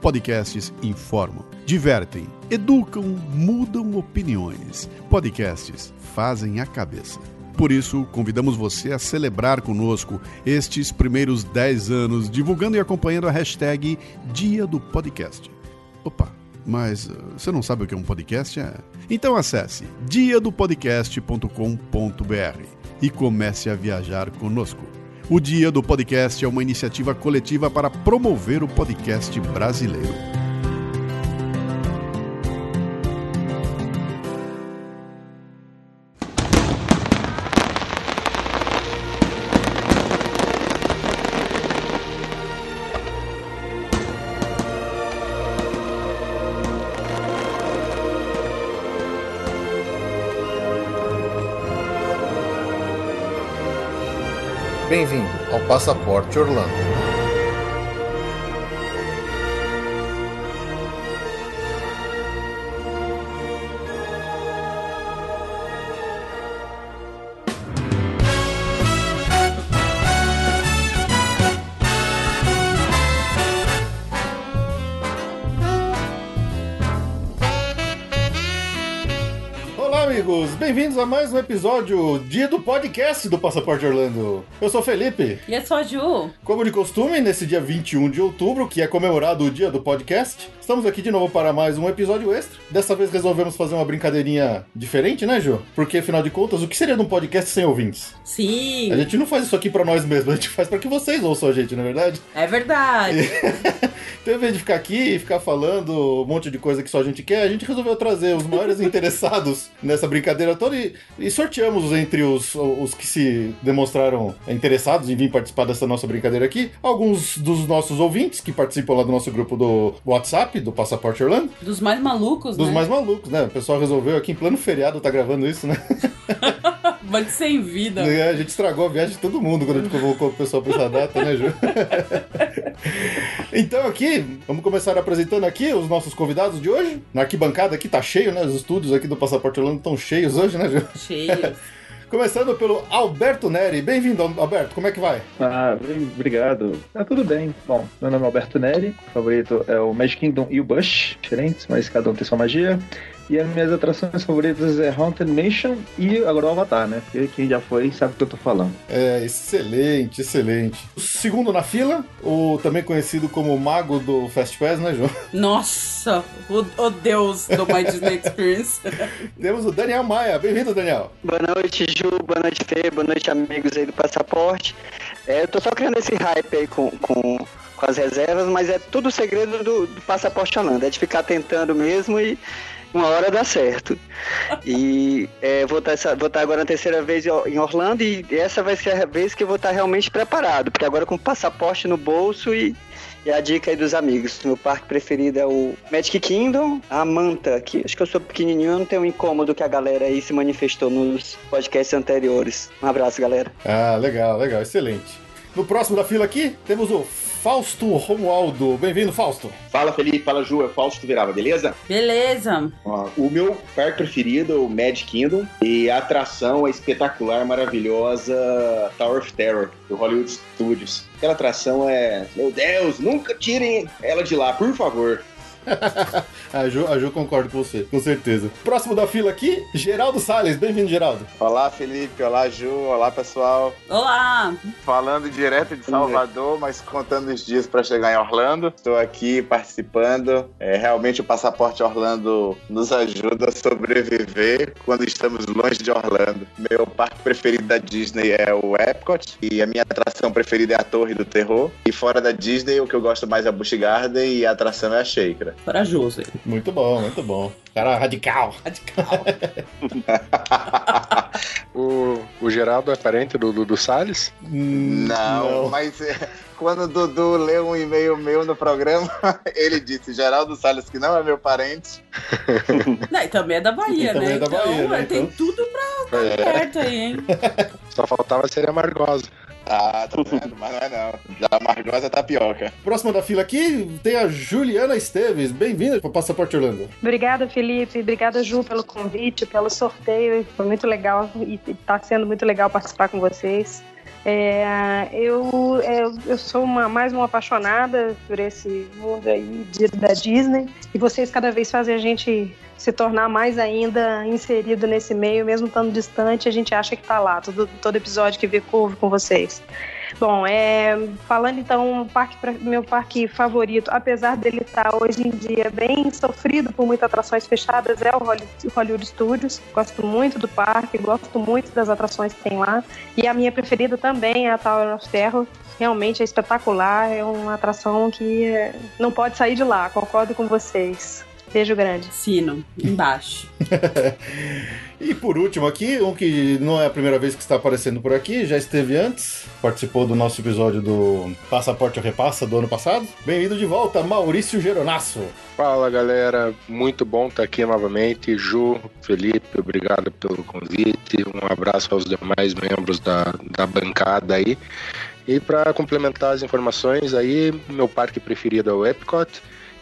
Podcasts informam, divertem, educam, mudam opiniões. Podcasts fazem a cabeça. Por isso, convidamos você a celebrar conosco estes primeiros 10 anos, divulgando e acompanhando a hashtag Dia do Podcast. Opa, mas uh, você não sabe o que é um podcast? É? Então acesse diadopodcast.com.br e comece a viajar conosco. O Dia do Podcast é uma iniciativa coletiva para promover o podcast brasileiro. Passaporte Orlando. A mais um episódio dia do podcast do Passaporte Orlando. Eu sou o Felipe. E eu sou a Ju. Como de costume, nesse dia 21 de outubro, que é comemorado o dia do podcast, estamos aqui de novo para mais um episódio extra. Dessa vez resolvemos fazer uma brincadeirinha diferente, né, Ju? Porque, afinal de contas, o que seria de um podcast sem ouvintes? Sim, A gente não faz isso aqui para nós mesmos, a gente faz para que vocês ouçam a gente, não é verdade? é verdade. Então, ao invés de ficar aqui e ficar falando um monte de coisa que só a gente quer, a gente resolveu trazer os maiores interessados nessa brincadeira toda e, e sorteamos entre os, os que se demonstraram interessados em vir participar dessa nossa brincadeira aqui, alguns dos nossos ouvintes que participam lá do nosso grupo do WhatsApp, do Passaporte Orlando, Dos mais malucos, dos né? mais malucos, né? O pessoal resolveu aqui em plano feriado tá gravando isso, né? Mas sem vida. A gente estragou a viagem de todo mundo quando a gente convocou o pessoal pra essa data, né, Ju? então aqui, vamos começar apresentando aqui os nossos convidados de hoje. Na arquibancada aqui tá cheio, né? Os estúdios aqui do Passaporte Orlando estão cheios hoje, né, Ju? Cheio. Começando pelo Alberto Neri. Bem-vindo, Alberto. Como é que vai? Ah, bem, obrigado. Tá tudo bem. Bom, meu nome é Alberto Neri, o favorito é o Magic Kingdom e o Bush, diferentes, mas cada um tem sua magia. E as minhas atrações favoritas é Haunted Mansion e agora o Avatar, né? Porque quem já foi sabe o que eu tô falando. É, excelente, excelente. O segundo na fila, o também conhecido como Mago do Fast Pass, né, Ju? Nossa, o, o deus do My Disney Experience. Temos o Daniel Maia. Bem-vindo, Daniel. Boa noite, Ju. Boa noite, Fê. Boa noite, amigos aí do Passaporte. É, eu tô só criando esse hype aí com, com, com as reservas, mas é tudo segredo do, do Passaporte Holanda. É de ficar tentando mesmo e uma hora dá certo. E é, vou estar vou tá agora na terceira vez em Orlando e essa vai ser a vez que eu vou estar realmente preparado, porque agora com o passaporte no bolso e e a dica aí dos amigos. Meu parque preferido é o Magic Kingdom, a Manta, que acho que eu sou pequenininho, eu não tenho um incômodo que a galera aí se manifestou nos podcasts anteriores. Um abraço, galera. Ah, legal, legal, excelente. No próximo da fila aqui, temos o Fausto Romualdo. Bem-vindo, Fausto. Fala Felipe, fala Ju, é Fausto Virava, beleza? Beleza. Ó, o meu parque preferido é o Magic Kingdom e a atração é espetacular, maravilhosa Tower of Terror, do Hollywood Studios. Aquela atração é, meu Deus, nunca tirem ela de lá, por favor. a, Ju, a Ju concorda com você, com certeza. Próximo da fila aqui, Geraldo Salles. Bem-vindo, Geraldo. Olá, Felipe. Olá, Ju. Olá, pessoal. Olá. Falando direto de Salvador, mas contando os dias para chegar em Orlando. Estou aqui participando. É, realmente o passaporte Orlando nos ajuda a sobreviver quando estamos longe de Orlando. Meu parque preferido da Disney é o Epcot e a minha atração preferida é a Torre do Terror. E fora da Disney, o que eu gosto mais é a Busch Garden e a atração é a Shaker. Corajoso. ele. Muito bom, muito bom. Cara radical. Radical. O, o Geraldo é parente do Dudu Salles? Não, mas é, quando o Dudu leu um e-mail meu no programa, ele disse: Geraldo Salles, que não é meu parente. Não, e também é da Bahia, E também né? é da Bahia, então, né? tem Então- tudo pra É. estar perto aí, hein? Só faltava ser amargosa. Ah, tá vendo? Mas não é não. Da Margosa Tapioca. Próxima da fila aqui tem a Juliana Esteves. Bem-vinda para o Passaporte Orlando. Obrigada, Felipe. Obrigada, Ju, pelo convite, pelo sorteio. Foi muito legal e está sendo muito legal participar com vocês. É, eu, eu, eu sou uma, mais uma apaixonada por esse mundo aí de- da Disney e vocês cada vez fazem a gente se tornar mais ainda inserido nesse meio, mesmo estando distante, a gente acha que está lá, todo, todo episódio que vê curvo com vocês. Bom, é, falando então, o parque, pra- meu parque favorito, apesar dele estar hoje em dia bem sofrido por muitas atrações fechadas, é o Holly- Hollywood Studios. Gosto muito do parque, gosto muito das atrações que tem lá. E a minha preferida também é a Tower of Terror. Realmente é espetacular, é uma atração que é, não pode sair de lá, concordo com vocês. Beijo grande. Sino, embaixo. E por último aqui, um que não é a primeira vez que está aparecendo por aqui, já esteve antes, participou do nosso episódio do Passaporte ou Repassa do ano passado. Bem-vindo de volta, Maurício Geronasso. Fala galera, muito bom estar aqui novamente. Ju, Felipe, obrigado pelo convite. Um abraço aos demais membros da, da bancada aí. E para complementar as informações aí, meu parque preferido é o Epcot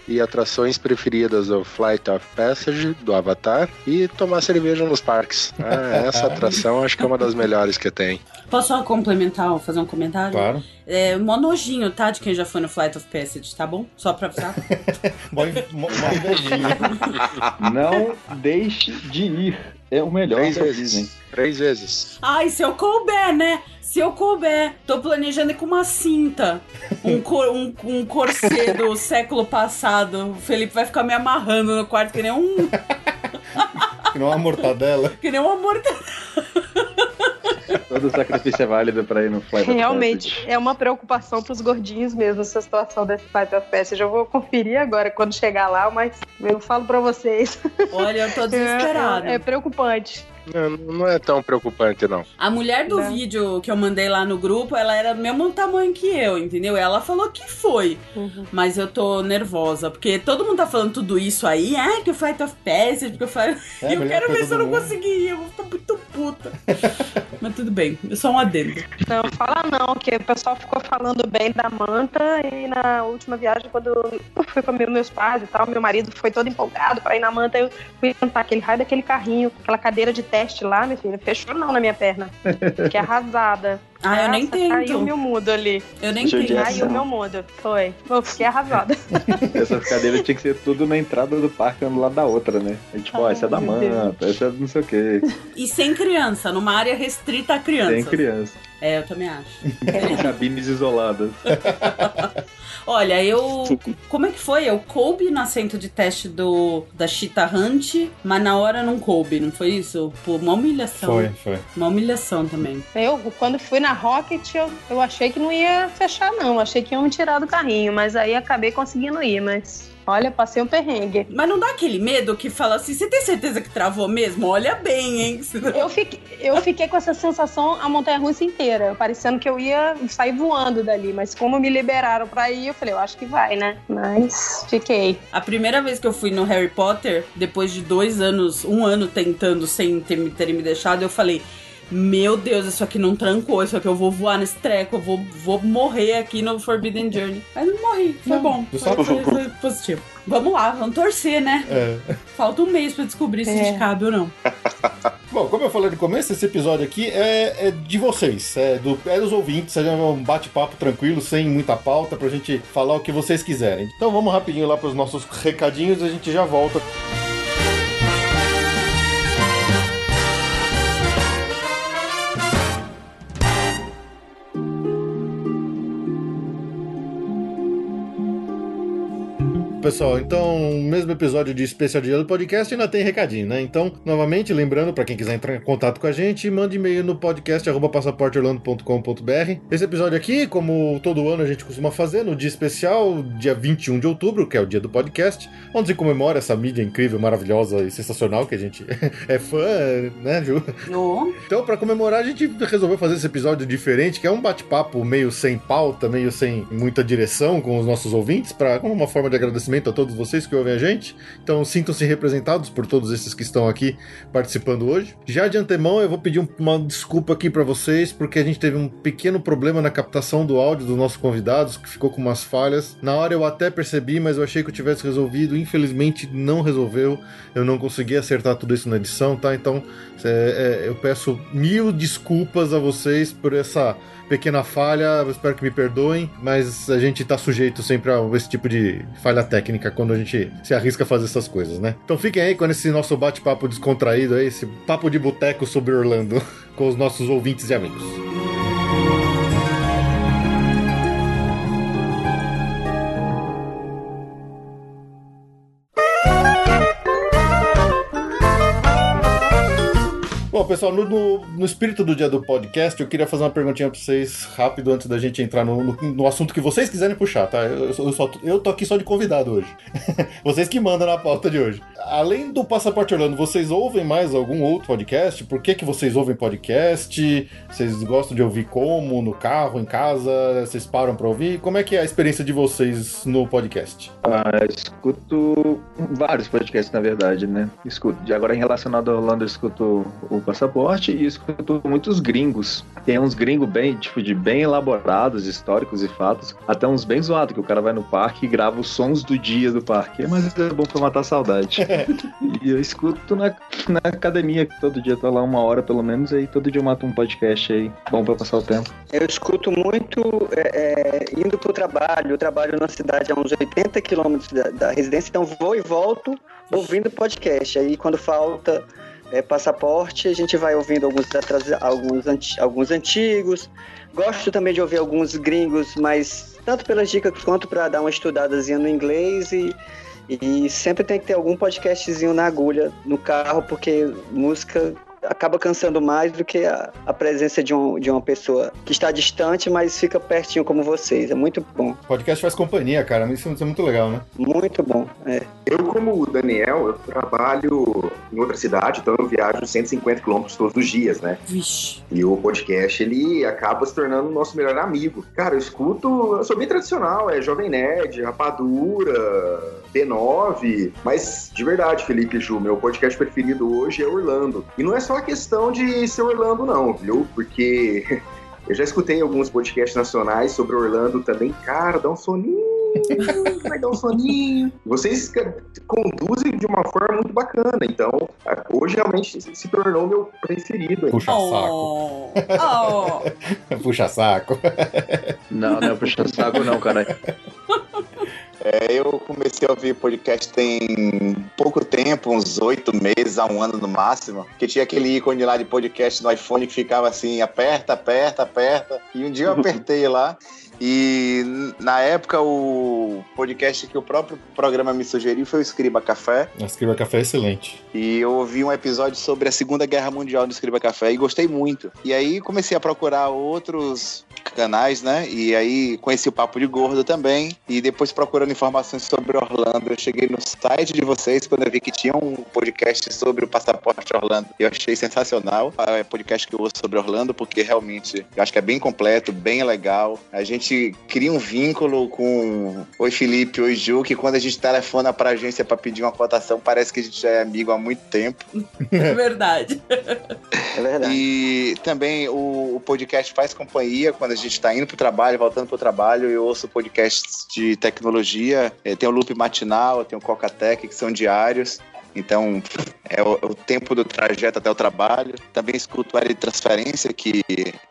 e atrações preferidas é o Flight of Passage do Avatar e tomar cerveja nos parques. Ah, essa atração acho que é uma das melhores que tem. Posso só complementar ou fazer um comentário? Claro. É mó nojinho, tá? De quem já foi no Flight of Passage, tá bom? Só pra avisar. Mó, invejinha. Não deixe de ir. É o melhor Três vezes. Disney. Três vezes. Ai, se eu couber, né? Se eu couber, tô planejando ir com uma cinta. Um, cor, um, um corset do século passado. O Felipe vai ficar me amarrando no quarto que nem um. Que não é uma mortadela. Que nem um amor. Todo sacrifício é válido pra ir no Flight of Realmente, é uma preocupação pros gordinhos mesmo essa situação desse Flight of Passage. Eu vou conferir agora quando chegar lá, mas eu falo pra vocês. Olha, eu tô desesperada. É, é preocupante. Não, não é tão preocupante, não. A mulher do Né? vídeo que eu mandei lá no grupo, ela era do mesmo tamanho que eu, entendeu? Ela falou que foi. Mas eu tô nervosa, porque todo mundo tá falando tudo isso aí. Ah, que o Flight of Passage, porque eu falei. É, eu quero ver se eu não conseguir ir, eu vou ficar muito puta. Mas tudo bem, é só um adendo. Não, fala não, que o pessoal ficou falando bem da manta e na última viagem, quando eu fui com meus pais e tal, meu marido foi todo empolgado pra ir na manta, eu fui tentar aquele raio daquele carrinho, aquela cadeira de teste lá, minha filha, fechou não na minha perna. Fiquei arrasada. Ah, eu nem Nossa, tento. Caiu meu mudo ali. Eu nem tenho. Caiu meu mudo. Foi. Eu fiquei arrasada. Essas cadeiras tinha que ser tudo na entrada do parque, um do lado da outra, né? Aí, tipo, ó, essa é da Ai, manta, essa é do não sei o quê. E sem criança, numa área restrita a crianças. Tem criança. É, eu também acho. Cabines isoladas. Olha, eu. Como é que foi? Eu coube no assento de teste do da Cheetah Hunt, mas na hora não coube, não foi isso? Pô, uma humilhação. Foi, foi. Uma humilhação também. Eu, quando fui na Rocket, eu, eu achei que não ia fechar, não. Achei que iam me tirar do carrinho, mas aí acabei conseguindo ir, mas. Olha, passei um perrengue. Mas não dá aquele medo que fala assim: você tem certeza que travou mesmo? Olha bem, hein? Eu fiquei, eu fiquei com essa sensação a montanha russa inteira, parecendo que eu ia sair voando dali, mas como me liberaram pra ir, eu falei, eu acho que vai, né? Mas fiquei. A primeira vez que eu fui no Harry Potter, depois de dois anos, um ano tentando sem ter, terem me deixado, eu falei. Meu Deus, isso aqui não trancou, isso aqui eu vou voar nesse treco, eu vou, vou morrer aqui no Forbidden Journey. Mas não morri, foi Não, bom, só- foi, foi- foi positivo. Vamos lá, vamos torcer, né? É. Falta um mês pra descobrir se a gente É. cabe ou não. Bom, como eu falei no começo, esse episódio aqui é, é de vocês, é, do, é dos ouvintes, é um bate-papo tranquilo, sem muita pauta, pra gente falar o que vocês quiserem. Então vamos rapidinho lá pros nossos recadinhos e a gente já volta. Pessoal, então, mesmo episódio de especial dia do podcast ainda tem recadinho, né? Então, novamente, lembrando, para quem quiser entrar em contato com a gente, mande e-mail no podcast passaporteorlando.com.br. Esse episódio aqui, como todo ano a gente costuma fazer, no dia especial, dia 21 de outubro, que é o dia do podcast, onde se comemora essa mídia incrível, maravilhosa e sensacional que a gente é fã, né, Ju? Oh. Então, para comemorar, a gente resolveu fazer esse episódio diferente, que é um bate-papo meio sem pauta, meio sem muita direção com os nossos ouvintes, para como uma forma de agradecimento a todos vocês que ouvem a gente. Então, sintam-se representados por todos esses que estão aqui participando hoje. Já de antemão, eu vou pedir uma desculpa aqui para vocês, porque a gente teve um pequeno problema na captação do áudio dos nossos convidados, que ficou com umas falhas. Na hora eu até percebi, mas eu achei que eu tivesse resolvido. Infelizmente, não resolveu. Eu não consegui acertar tudo isso na edição, tá? Então, é, é, eu peço mil desculpas a vocês por essa pequena falha, espero que me perdoem, mas a gente tá sujeito sempre a esse tipo de falha técnica quando a gente se arrisca a fazer essas coisas, né? Então fiquem aí com esse nosso bate-papo descontraído aí, esse papo de boteco sobre Orlando com os nossos ouvintes e amigos. Pessoal, no, no, no, espírito do dia do podcast, eu queria fazer uma perguntinha pra vocês rápido antes da gente entrar no, no, no assunto que vocês quiserem puxar, tá? Eu, eu, só, eu tô aqui só de convidado hoje. vocês que mandam na pauta de hoje. Além do Passaporte Orlando, vocês ouvem mais algum outro podcast? Por que, que vocês ouvem podcast? Vocês gostam de ouvir como? No carro, em casa? Vocês param pra ouvir? Como é que é a experiência de vocês no podcast? Ah, escuto vários podcasts, na verdade, né? Escuto. De agora, em relacionado ao Orlando, eu escuto o passaporte e escuto muitos gringos. Tem uns gringos bem, tipo, de bem elaborados, históricos e fatos, até uns bem zoados, que o cara vai no parque e grava os sons do dia do parque. Mas é bom pra matar a saudade. e eu escuto na, na academia, que todo dia tô lá uma hora pelo menos, aí todo dia eu mato um podcast aí, bom pra passar o tempo. Eu escuto muito é, é, indo pro trabalho, eu trabalho na cidade a uns 80 quilômetros da, da residência, então vou e volto ouvindo podcast. Aí quando falta é, passaporte, a gente vai ouvindo alguns, alguns, alguns antigos. Gosto também de ouvir alguns gringos, mas tanto pelas dicas quanto para dar uma estudadazinha no inglês e, e sempre tem que ter algum podcastzinho na agulha no carro, porque música acaba cansando mais do que a, a presença de, um, de uma pessoa que está distante, mas fica pertinho como vocês. É muito bom. Podcast faz companhia, cara. Isso é muito legal, né? Muito bom, é. Eu, como o Daniel, eu trabalho em outra cidade, então eu viajo 150 quilômetros todos os dias, né? Vixe. E o podcast, ele acaba se tornando o nosso melhor amigo. Cara, eu escuto, eu sou bem tradicional, é Jovem Nerd, Rapadura, B9, mas de verdade, Felipe Ju, meu podcast preferido hoje é Orlando. E não é só uma questão de ser Orlando, não, viu? Porque eu já escutei alguns podcasts nacionais sobre Orlando também. Cara, dá um soninho. Vai dar um soninho. Vocês conduzem de uma forma muito bacana. Então, hoje realmente se tornou meu preferido. Puxa oh. saco. Oh. puxa saco. Não, não é puxa saco, não, cara. É, eu comecei a ouvir podcast tem pouco tempo, uns oito meses a um ano no máximo, que tinha aquele ícone lá de podcast no iPhone que ficava assim, aperta, aperta, aperta. E um dia eu apertei lá e na época o podcast que o próprio programa me sugeriu foi o Escriba Café. O Escriba Café é excelente. E eu ouvi um episódio sobre a Segunda Guerra Mundial do Escriba Café e gostei muito. E aí comecei a procurar outros canais, né? E aí conheci o Papo de Gordo também. E depois procurando informações sobre Orlando, eu cheguei no site de vocês quando eu vi que tinha um podcast sobre o passaporte Orlando. Eu achei sensacional. É podcast que eu ouço sobre Orlando porque realmente eu acho que é bem completo, bem legal. A gente cria um vínculo com Oi Felipe, Oi Ju, que quando a gente telefona pra agência para pedir uma cotação, parece que a gente já é amigo há muito tempo. É verdade. É verdade. E também o, o podcast faz companhia quando a gente tá indo pro trabalho, voltando pro trabalho, eu ouço podcasts de tecnologia, é, tem o Loop Matinal, tem o Coca Tech, que são diários. Então, é o, o, tempo do trajeto até o trabalho. Também escuto a de transferência, que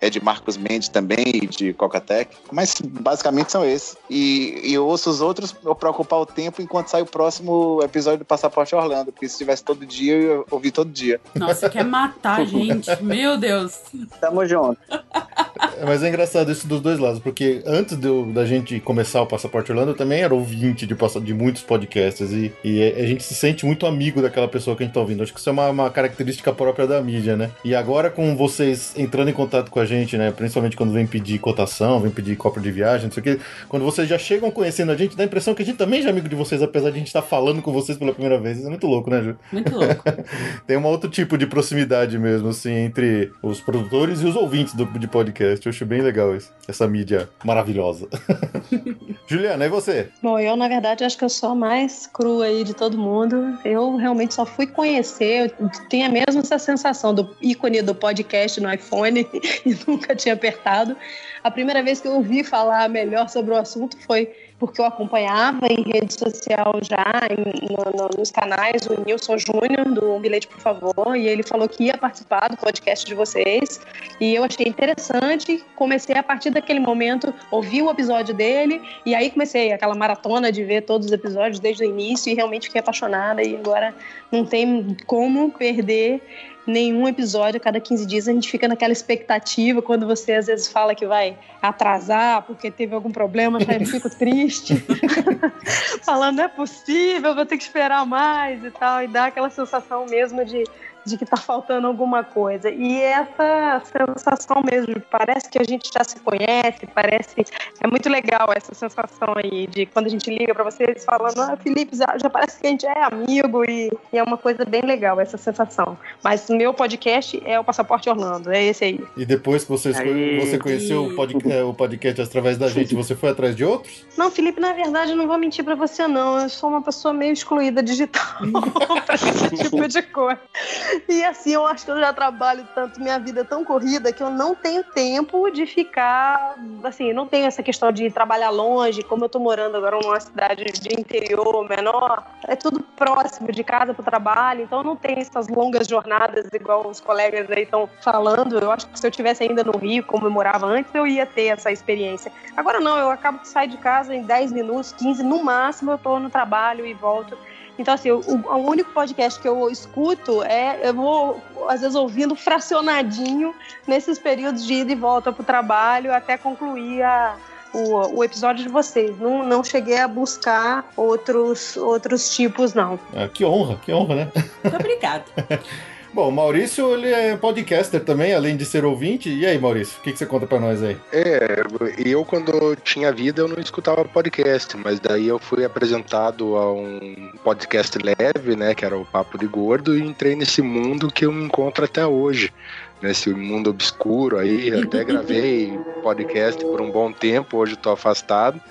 é de Marcos Mendes também e de Cocatec. Mas basicamente são esses. E, e eu ouço os outros para ocupar o tempo enquanto sai o próximo episódio do Passaporte Orlando. Porque se tivesse todo dia, eu ia ouvir todo dia. Nossa, quer matar a gente. Meu Deus. Tamo junto. mas é engraçado isso dos dois lados, porque antes da gente começar o Passaporte Orlando, eu também era ouvinte de, passa- de muitos podcasts e, e a gente se sente muito amigo daquela pessoa que a gente tá ouvindo. Acho que isso é uma, uma característica própria da mídia, né? E agora com vocês entrando em contato com a gente, né? Principalmente quando vem pedir cotação, vem pedir copa de viagem, não sei o quê. Quando vocês já chegam conhecendo a gente, dá a impressão que a gente também já é amigo de vocês, apesar de a gente estar falando com vocês pela primeira vez. Isso é muito louco, né, Ju? Muito louco. Tem um outro tipo de proximidade mesmo, assim, entre os produtores e os ouvintes do, de podcast. Eu acho bem legal isso. Essa mídia maravilhosa. Juliana, e você? Bom, eu na verdade acho que eu sou a mais crua aí de todo mundo. Eu realmente só fui conhecer, eu tenho a mesma essa sensação do ícone do podcast no iPhone e nunca tinha apertado. A primeira vez que eu ouvi falar melhor sobre o assunto foi porque eu acompanhava em rede social já, em- no- no- nos canais, o Nilson Júnior, do Um Bilhete, por favor, e ele falou que ia participar do podcast de vocês, e eu achei interessante, comecei a partir daquele momento, ouvi o episódio dele, e aí comecei aquela maratona de ver todos os episódios desde o início, e realmente fiquei apaixonada, e agora não tem como perder nenhum episódio a cada 15 dias a gente fica naquela expectativa quando você às vezes fala que vai atrasar porque teve algum problema, já eu fico triste. Falando, não é possível, vou ter que esperar mais e tal, e dá aquela sensação mesmo de, de que tá faltando alguma coisa. E essa sensação mesmo, parece que a gente já se conhece, parece. É muito legal essa sensação aí de quando a gente liga para vocês falando, ah, Felipe, já, já parece que a gente é amigo e, e é uma coisa bem legal essa sensação. Mas o meu podcast é o Passaporte Orlando, é esse aí. E depois que você, você conheceu o, pod- é, o podcast através da gente, você foi atrás de outros? Não, Felipe, na verdade, não vou mentir pra você, não. Eu sou uma pessoa meio excluída digital pra esse tipo de coisa. E assim, eu acho que eu já trabalho tanto, minha vida é tão corrida que eu não tenho tempo de ficar. Assim, não tenho essa questão de trabalhar longe, como eu tô morando agora numa cidade de interior menor. É tudo próximo de casa pro trabalho, então não tenho essas longas jornadas igual os colegas aí estão falando. Eu acho que se eu tivesse ainda no Rio, como eu morava antes, eu ia ter essa experiência. Agora não, eu acabo de sair de casa em 10 minutos, 15 no máximo, eu tô no trabalho e volto. Então, assim, o, o único podcast que eu escuto é. Eu vou, às vezes, ouvindo fracionadinho nesses períodos de ida e volta pro trabalho até concluir a, o, o episódio de vocês. Não, não cheguei a buscar outros, outros tipos, não. Ah, que honra, que honra, né? Muito obrigada. Bom, Maurício, ele é podcaster também, além de ser ouvinte. E aí, Maurício, o que, que você conta pra nós aí? É, eu quando tinha vida eu não escutava podcast, mas daí eu fui apresentado a um podcast leve, né, que era o Papo de Gordo, e entrei nesse mundo que eu me encontro até hoje, nesse mundo obscuro aí, até gravei podcast por um bom tempo, hoje estou afastado,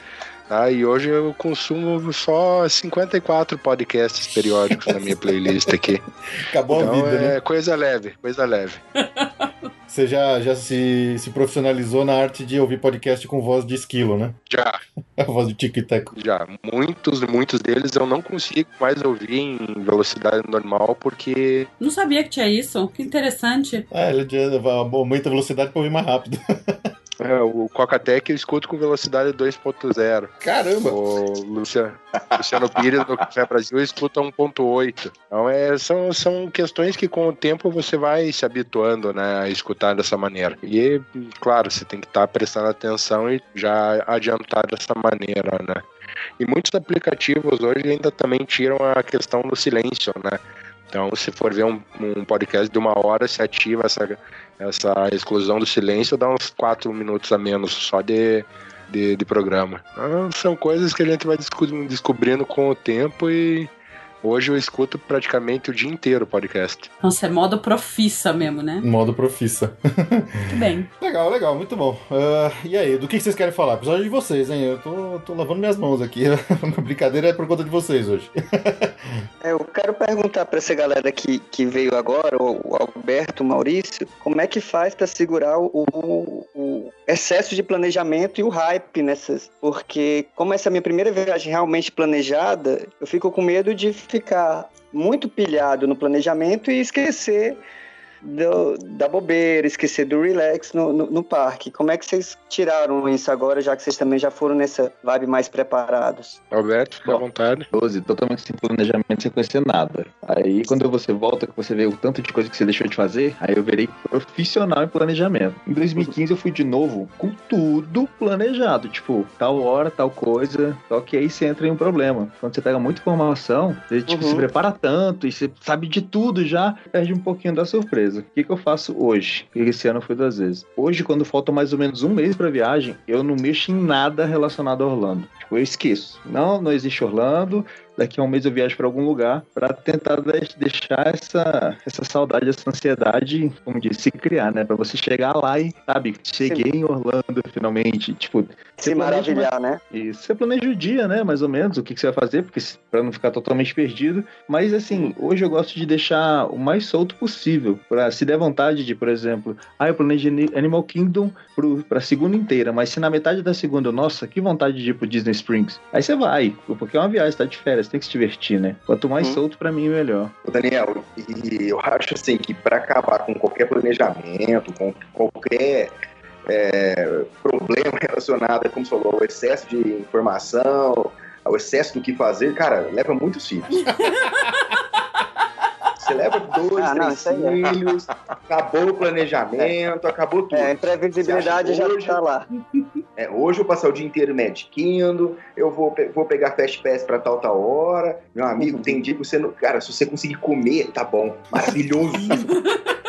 tá, e hoje eu consumo só 54 podcasts periódicos na minha playlist aqui. Acabou então, a vida, é né? coisa leve, coisa leve. Você já, já se, se profissionalizou na arte de ouvir podcast com voz de esquilo, né? Já. A voz de tico e teco. Já, muitos, muitos deles eu não consigo mais ouvir em velocidade normal porque Não sabia que tinha isso. Que interessante. Ah, ele aumenta a velocidade pra ouvir mais rápido. é, o Cocatec eu escuto com velocidade 2.0. Caramba! O Luciano, Luciano Pires do Café Brasil escuta 1.8. Então é, são, são questões que com o tempo você vai se habituando né, a escutar dessa maneira. E, claro, você tem que estar prestando atenção e já adiantar dessa maneira, né? E muitos aplicativos hoje ainda também tiram a questão do silêncio, né? Então, se for ver um, um podcast de uma hora, se ativa essa, essa exclusão do silêncio, dá uns quatro minutos a menos só de, de, de programa. Então, são coisas que a gente vai desco- descobrindo com o tempo e hoje eu escuto praticamente o dia inteiro podcast. Nossa, é modo profissa mesmo, né? Modo profissa. Muito bem. Legal, legal, muito bom. Ah, e aí, do que vocês querem falar? Episódio de vocês, hein? Eu tô, tô lavando minhas mãos aqui. A brincadeira é por conta de vocês hoje. É, Eu quero perguntar para essa galera que, que veio agora, o o Alberto, o Maurício, como é que faz para segurar o, o- o excesso de planejamento e o hype nessas? Porque, como essa é a minha primeira viagem realmente planejada, eu fico com medo de ficar muito pilhado no planejamento e esquecer do, da bobeira, esquecer do relax no, no, no, parque. Como é que vocês tiraram isso agora, já que vocês também já foram nessa vibe mais preparados? Alberto, fica à vontade. 12, totalmente sem planejamento, sem conhecer nada. Aí quando você volta, que você vê o tanto de coisa que você deixou de fazer, aí eu virei profissional em planejamento. Em 2015 eu fui de novo com tudo planejado, tipo, tal hora, tal coisa, só que aí você entra em um problema. Quando você pega muita informação, você tipo, uhum. se prepara tanto e você sabe de tudo já, perde um pouquinho da surpresa. O que, que eu faço hoje? Que esse ano foi duas vezes. Hoje, quando falta mais ou menos um mês pra viagem, eu não mexo em nada relacionado a Orlando. Tipo, eu esqueço. Não, não existe Orlando daqui a um mês eu viajo para algum lugar para tentar deixar essa, essa saudade, essa ansiedade, como disse, se criar, né? Para você chegar lá e, sabe, cheguei Sim. em Orlando finalmente, tipo, se maravilhar, né? Isso, você planeja o dia, né? Mais ou menos, o que, que você vai fazer, porque para não ficar totalmente perdido. Mas assim, hoje eu gosto de deixar o mais solto possível, para se der vontade de, por exemplo, ah, eu planejo Animal Kingdom para segunda inteira, mas se na metade da segunda, nossa, que vontade de ir pro Disney Springs, aí você vai, porque é uma viagem, tá de férias você tem que se divertir, né? Quanto mais hum. solto, para mim, melhor. Daniel, e eu acho assim que para acabar com qualquer planejamento, com qualquer é, problema relacionado, como você falou, ao excesso de informação, ao excesso do que fazer, cara, leva muitos filhos. Você leva dois, ah, três não, é. filhos, é. acabou o planejamento, é. acabou tudo. É, a imprevisibilidade já hoje, tá lá. É, hoje eu passar o dia inteiro mediquindo, eu vou, vou pegar Fast Pass pra tal, tal hora. Meu amigo, tem dia que você não. Cara, se você conseguir comer, tá bom. Maravilhoso.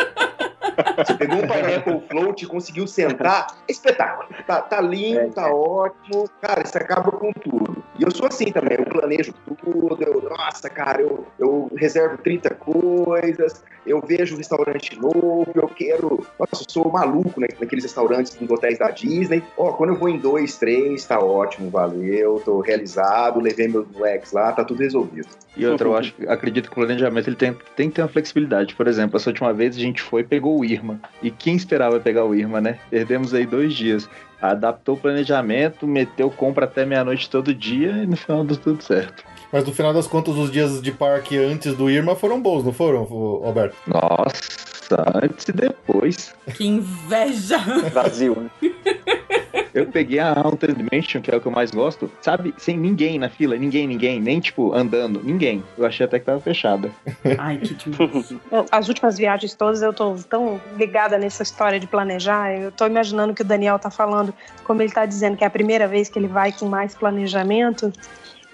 Você pegou um Pineapple Float e conseguiu sentar, espetáculo. Tá, tá lindo, é, tá é. ótimo. Cara, isso acaba com tudo. E eu sou assim também, eu planejo tudo. Eu, nossa, cara, eu, eu reservo 30 coisas, eu vejo um restaurante novo, eu quero. Nossa, eu sou maluco né, naqueles restaurantes dos hotéis da Disney. Ó, quando eu vou em dois, três, tá ótimo, valeu, tô realizado, levei meus moleques lá, tá tudo resolvido. E outra, eu acho, acredito que o planejamento ele tem, tem que ter uma flexibilidade. Por exemplo, essa última vez a gente foi e pegou o Irma. E quem esperava pegar o Irma, né? Perdemos aí dois dias. Adaptou o planejamento, meteu compra até meia-noite todo dia e no final deu tudo certo. Mas no final das contas, os dias de parque antes do Irma foram bons, não foram, Alberto? Nossa, antes e depois. Que inveja! Brasil, né? Eu peguei a Haunted Dimension, que é o que eu mais gosto, sabe? Sem ninguém na fila, ninguém, ninguém, nem tipo andando, ninguém. Eu achei até que tava fechada. Ai, que demais. As últimas viagens todas eu tô tão ligada nessa história de planejar. Eu tô imaginando que o Daniel tá falando, como ele tá dizendo que é a primeira vez que ele vai com mais planejamento.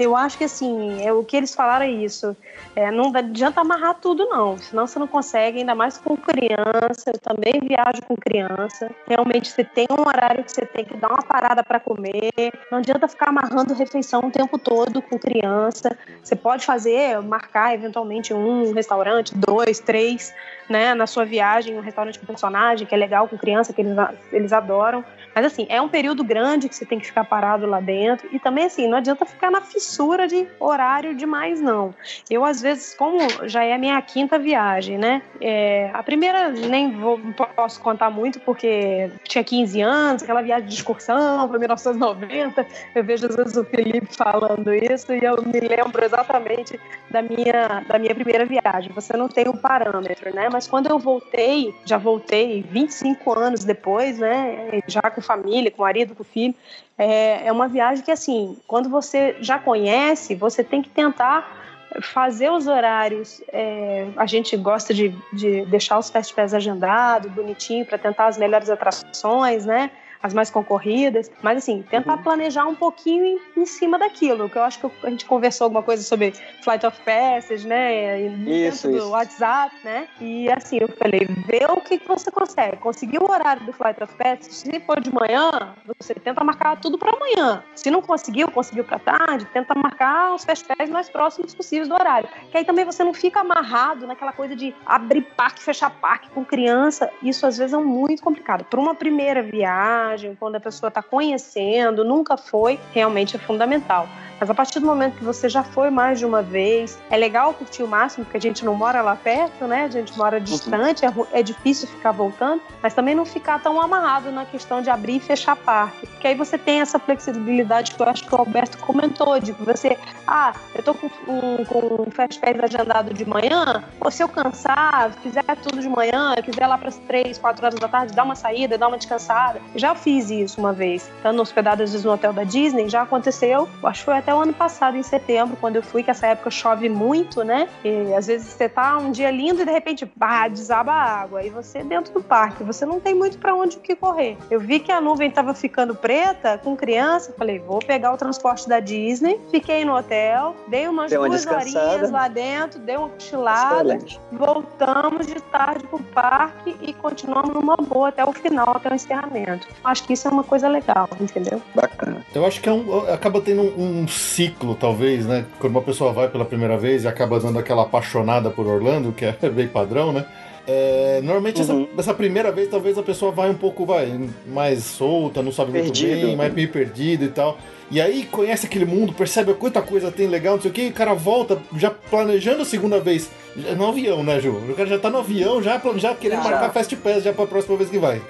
Eu acho que assim, é, o que eles falaram é isso. É, não adianta amarrar tudo, não. Senão você não consegue, ainda mais com criança. Eu também viajo com criança. Realmente você tem um horário que você tem que dar uma parada para comer. Não adianta ficar amarrando refeição o tempo todo com criança. Você pode fazer, marcar eventualmente um restaurante, dois, três, né, na sua viagem, um restaurante com personagem, que é legal com criança, que eles, eles adoram. Mas assim, é um período grande que você tem que ficar parado lá dentro. E também, assim, não adianta ficar na fissura de horário demais, não. Eu, às vezes, como já é a minha quinta viagem, né? É, a primeira nem vou, posso contar muito, porque tinha 15 anos, aquela viagem de excursão para 1990. Eu vejo, às vezes, o Felipe falando isso e eu me lembro exatamente da minha, da minha primeira viagem. Você não tem um parâmetro, né? Mas quando eu voltei, já voltei 25 anos depois, né? Já com com família, com o marido, com o filho. É, é uma viagem que, assim, quando você já conhece, você tem que tentar fazer os horários. É, a gente gosta de, de deixar os festivais agendados, bonitinho, para tentar as melhores atrações, né? As mais concorridas, mas assim, tentar uhum. planejar um pouquinho em, em, cima daquilo, que eu acho que a gente conversou alguma coisa sobre Flight of Passage, né, isso, isso. do WhatsApp, né, e assim, eu falei, vê o que, que você consegue, conseguir o horário do Flight of Passage, se for de manhã, você tenta marcar tudo para amanhã, se não conseguiu, conseguiu para tarde, tenta marcar os festivais mais próximos possíveis do horário, que aí também você não fica amarrado naquela coisa de abrir parque, fechar parque com criança, isso às vezes é muito complicado, para uma primeira viagem, viagem, quando a pessoa está conhecendo, nunca foi, realmente é fundamental. Mas a partir do momento que você já foi mais de uma vez, é legal curtir o máximo, porque a gente não mora lá perto, né? A gente mora distante, é, é difícil ficar voltando, mas também não ficar tão amarrado na questão de abrir e fechar parque. Porque aí você tem essa flexibilidade que eu acho que o Alberto comentou, de que você, ah, eu tô com um, com um Fast Pass agendado de manhã, ou se eu cansar, fizer tudo de manhã, quiser lá para as 3, 4 horas da tarde, dar uma saída, dar uma descansada. Já fiz isso uma vez, estando hospedado às vezes no hotel da Disney, já aconteceu, acho que foi até o ano passado, em setembro, quando eu fui, que essa época chove muito, né? E às vezes você tá um dia lindo e de repente, bah, desaba a água. E você dentro do parque, você não tem muito para onde que correr. Eu vi que a nuvem tava ficando preta com criança, falei, vou pegar o transporte da Disney, fiquei no hotel, dei umas Deu uma duas horinhas lá dentro, dei uma cochilada, Excelente. voltamos de tarde pro parque e continuamos numa boa até o final, até o encerramento. Acho que isso é uma coisa legal, entendeu? Bacana. Eu acho que é um, acaba tendo um, um ciclo, talvez, né? Quando uma pessoa vai pela primeira vez e acaba dando aquela apaixonada por Orlando, que é bem padrão, né? É, normalmente Uhum. essa, essa primeira vez talvez a pessoa vai um pouco vai mais solta, não sabe muito Perdido. bem, mais meio perdido e tal. E aí conhece aquele mundo, percebe quanta coisa tem legal, não sei o que, e o cara volta já planejando a segunda vez. No avião, né, Ju? O cara já tá no avião, já, já querendo Já. marcar Fast Pass já pra próxima vez que vai.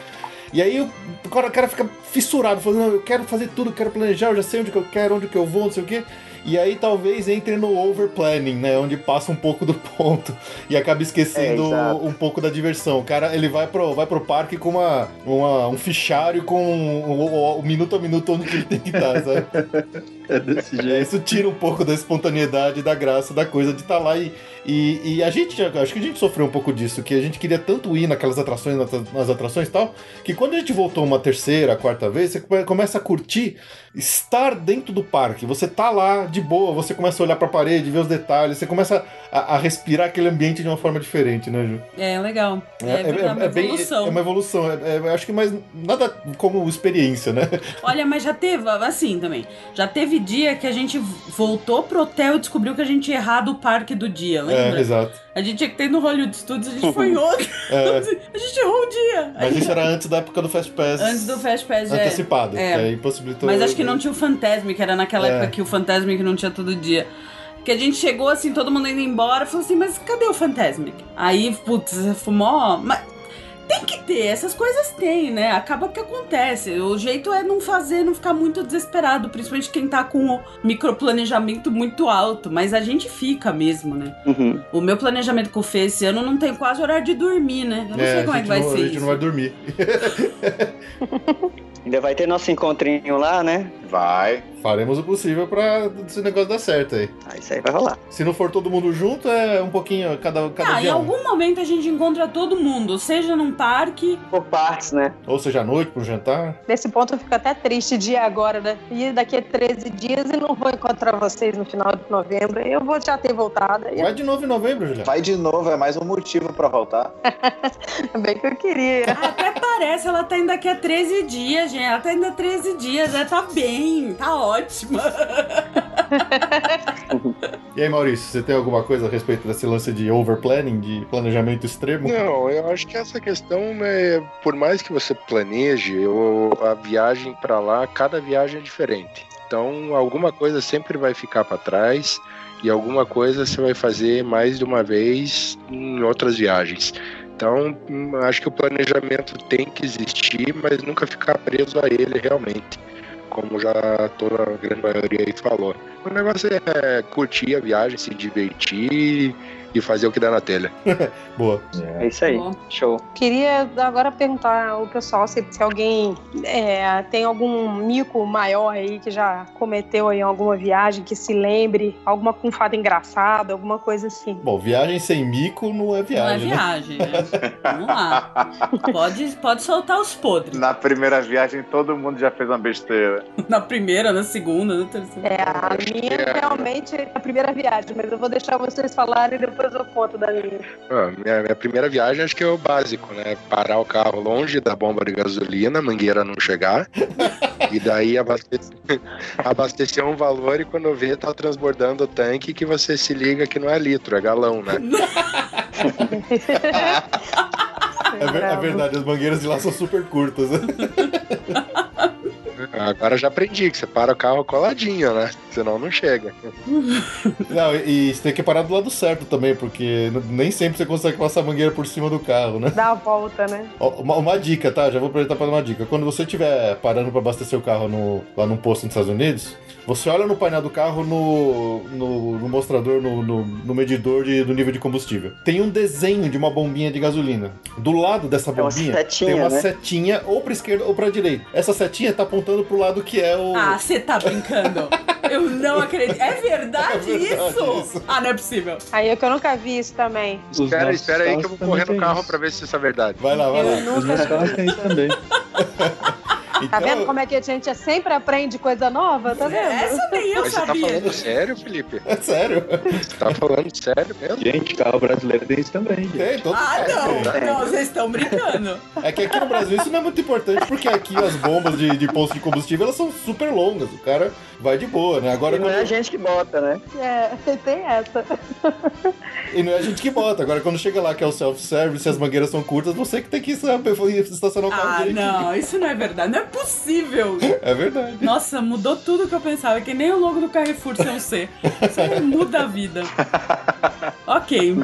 E aí o cara, o cara fica fissurado, falando, não, eu quero fazer tudo, eu quero planejar, eu já sei onde que eu quero, onde que eu vou, não sei o quê. E aí talvez entre no overplanning, né? Onde passa um pouco do ponto e acaba esquecendo É, um pouco da diversão. O cara, ele vai pro, vai pro parque com uma, uma- um fichário com o, minuto a minuto onde que ele tem que estar, sabe? É desse É, jeito. isso tira um pouco da espontaneidade, da graça, da coisa de estar lá e, e, e a gente, acho que a gente sofreu um pouco disso, que a gente queria tanto ir naquelas atrações, nas, atrações e tal, que quando a gente voltou uma terceira, quarta vez, você come- começa a curtir estar dentro do parque. Você tá lá de boa, você começa a olhar pra parede, ver os detalhes, você começa a, a respirar aquele ambiente de uma forma diferente, né, Ju? É legal. É, verdade, uma bem- evolução. é uma evolução. É, é- eu acho que mais nada como experiência, né? Olha, mas já teve, assim também. Já teve dia que a gente voltou pro hotel e descobriu que a gente tinha errado o parque do dia, lembra? É, exato. A gente tinha que ter no Hollywood Studios, a gente foi em outro. É. a gente errou o dia. Mas isso era antes da época do Fast Pass. Antes do Fast Pass, é. antecipado. É. que aí impossibilitou. Mas acho que não tinha o Fantasmic, era naquela É. época que o Fantasmic não tinha todo dia. Que a gente chegou assim, todo mundo indo embora, falou assim, mas cadê o Fantasmic? Aí, putz, fumou. Mas tem que ter, essas coisas tem, né? Acaba que acontece. O jeito é não fazer, não ficar muito desesperado, principalmente quem tá com o microplanejamento muito alto. Mas a gente fica mesmo, né? Uhum. O meu planejamento com o Fê esse ano não tem quase horário de dormir, né? Eu não sei como é que vai não- ser A gente isso. não vai dormir. Ainda vai ter nosso encontrinho lá, né? Vai. Faremos o possível pra esse negócio dar certo aí. Ah, isso aí vai rolar. Se não for todo mundo junto, é um pouquinho cada, cada Ah, em dia um. algum momento a gente encontra todo mundo, seja num parque, Por partes, né? Ou seja, à noite, pro jantar. Nesse ponto eu fico até triste de ir agora, né? Ir daqui a 13 dias e não vou encontrar vocês no final de novembro. Eu vou já ter voltado. E Vai de novo em novembro, Juliana. Vai de novo, é mais um motivo pra voltar. é bem que eu queria. Até parece, ela tá indo daqui a 13 dias, gente. Ela tá indo a 13 dias, ela tá bem, tá ótima. E aí, Maurício, você tem alguma coisa a respeito desse lance de overplanning, de planejamento extremo? Não, eu acho que essa questão, é, por mais que você planeje o- a viagem para lá, cada viagem é diferente. Então, alguma coisa sempre vai ficar para trás e alguma coisa você vai fazer mais de uma vez em outras viagens. Então, hum, acho que o planejamento tem que existir, mas nunca ficar preso a ele realmente, como já toda a grande maioria aí falou. O negócio é curtir a viagem, se divertir e fazer o que dá na telha. Boa. É isso aí. Bom. Show. Queria agora perguntar ao pessoal se, se alguém é, tem algum mico maior aí que já cometeu aí em alguma viagem, que se lembre, alguma com fato engraçado, alguma coisa assim. Bom, viagem sem mico não é viagem, Não é né? viagem, né? Vamos lá. Pode, pode soltar os podres. Na primeira viagem, todo mundo já fez uma besteira. Na primeira, na segunda, na terceira. É, a minha realmente é a primeira viagem, mas eu vou deixar vocês falarem e depois eu conto da minha. Ah, minha, minha primeira viagem acho que é o básico, né? Parar o carro longe da bomba de gasolina, a mangueira não chegar. e daí abastecer, abastecer um valor e quando vê tá transbordando o tanque que você se liga que não é litro, é galão, né? É, ver- é verdade, as mangueiras de lá são super curtas. Agora já aprendi que você para o carro coladinho, né? Senão não chega. Não, e você tem que parar do lado certo também, porque nem sempre você consegue passar a mangueira por cima do carro, né? Dá a volta, né? Uma, uma dica, tá? Já vou aproveitar para dar uma dica. Quando você estiver parando para abastecer o carro no, lá num posto nos Estados Unidos, você olha no painel do carro no, no, no mostrador, no, no, no medidor de- do nível de combustível. Tem um desenho de uma bombinha de gasolina. Do lado dessa É uma bombinha setinha, tem uma né? setinha ou pra esquerda ou pra direita. Essa setinha tá apontando pro lado que é o. Ah, você tá brincando? Eu não acredito. É verdade, É verdade isso? isso. Ah, não é possível. Aí é que eu nunca vi isso também. Os Espera, espera aí que eu vou correr também no carro isso. pra ver se isso é verdade. Vai lá, vai lá. Eu Os meus nunca. carros têm isso também. Tá Então- vendo como é que a gente sempre aprende coisa nova? Tá vendo? Essa nem eu Mas você tá sabia. falando sério, Felipe? É sério. Você tá falando sério mesmo? Gente, carro brasileiro tem isso também, gente. Tem, todo Ah, tem. não. Não, vocês estão brincando. É que aqui no Brasil isso não é muito importante, porque aqui as bombas de, de posto de combustível elas são super longas. O cara vai de boa, né? Agora E não é a quando... gente que bota, né? É, tem essa. E não é a gente que bota. Agora quando chega lá que é o self-service e as mangueiras são curtas, você que tem que saber estacionar o carro Ah, direitinho. não, isso não é verdade. Não é possível. É verdade. Nossa, mudou tudo que eu pensava. É que nem o logo do Carrefour ser um C. Isso muda a vida. Ok.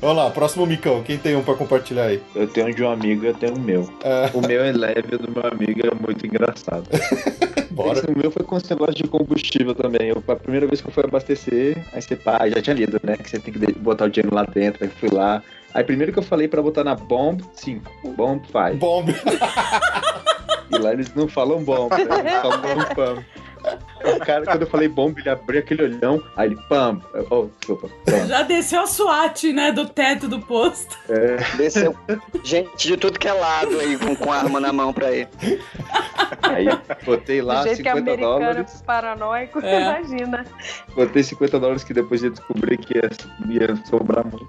Vamos lá, próximo micão. Quem tem um pra compartilhar aí? Eu tenho um de um amigo e eu tenho o meu. É, O meu é leve, o do meu amigo é muito engraçado. bora. Esse meu foi com esse negócio de combustível também. Eu, a primeira vez que eu fui abastecer, aí você, pá, já tinha lido, né? Que você tem que botar o dinheiro lá dentro. Aí fui lá. Aí primeiro que eu falei pra botar na bomb 5, bomb 5. Bomb. E lá eles não falam bomb, né? eles falam pam. O cara, quando eu falei bomb, ele abriu aquele olhão, aí ele pam. Eu, Oh, desculpa. pam. Já desceu a SWAT, né? Do teto do posto. Desceu gente de tudo que é lado aí, com, com arma na mão pra ele. Aí botei Do lá jeito que 50 americano dólares. paranoico, É. imagina. Botei 50 dólares que depois ia descobrir que ia, ia sobrar muito.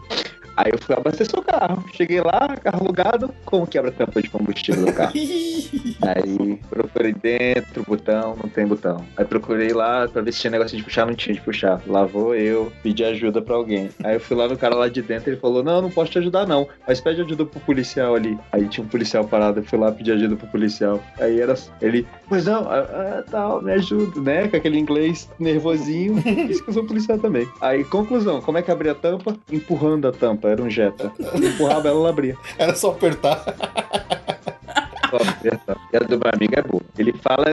Aí eu fui abastecer o carro. Cheguei lá, carro alugado, como quebra tampa de combustível do carro. Aí procurei dentro, botão, não tem botão. Aí procurei lá pra ver se tinha negócio de puxar, não tinha de puxar. Lá vou eu, pedi ajuda pra alguém. Aí eu fui lá no cara lá de dentro, ele falou: Não, não posso te ajudar não, mas pede ajuda pro policial ali. Aí tinha um policial parado, eu fui lá pedir ajuda pro policial. Aí era ele, pois não, ah, ah, tal, me ajuda, né? Com aquele inglês nervosinho. Isso que eu sou policial também. Aí, conclusão, como é que abria a tampa? Empurrando a tampa, era um Jetta. Empurrava ela, ela abria. Era só apertar. E a do meu amigo é boa. Ele fala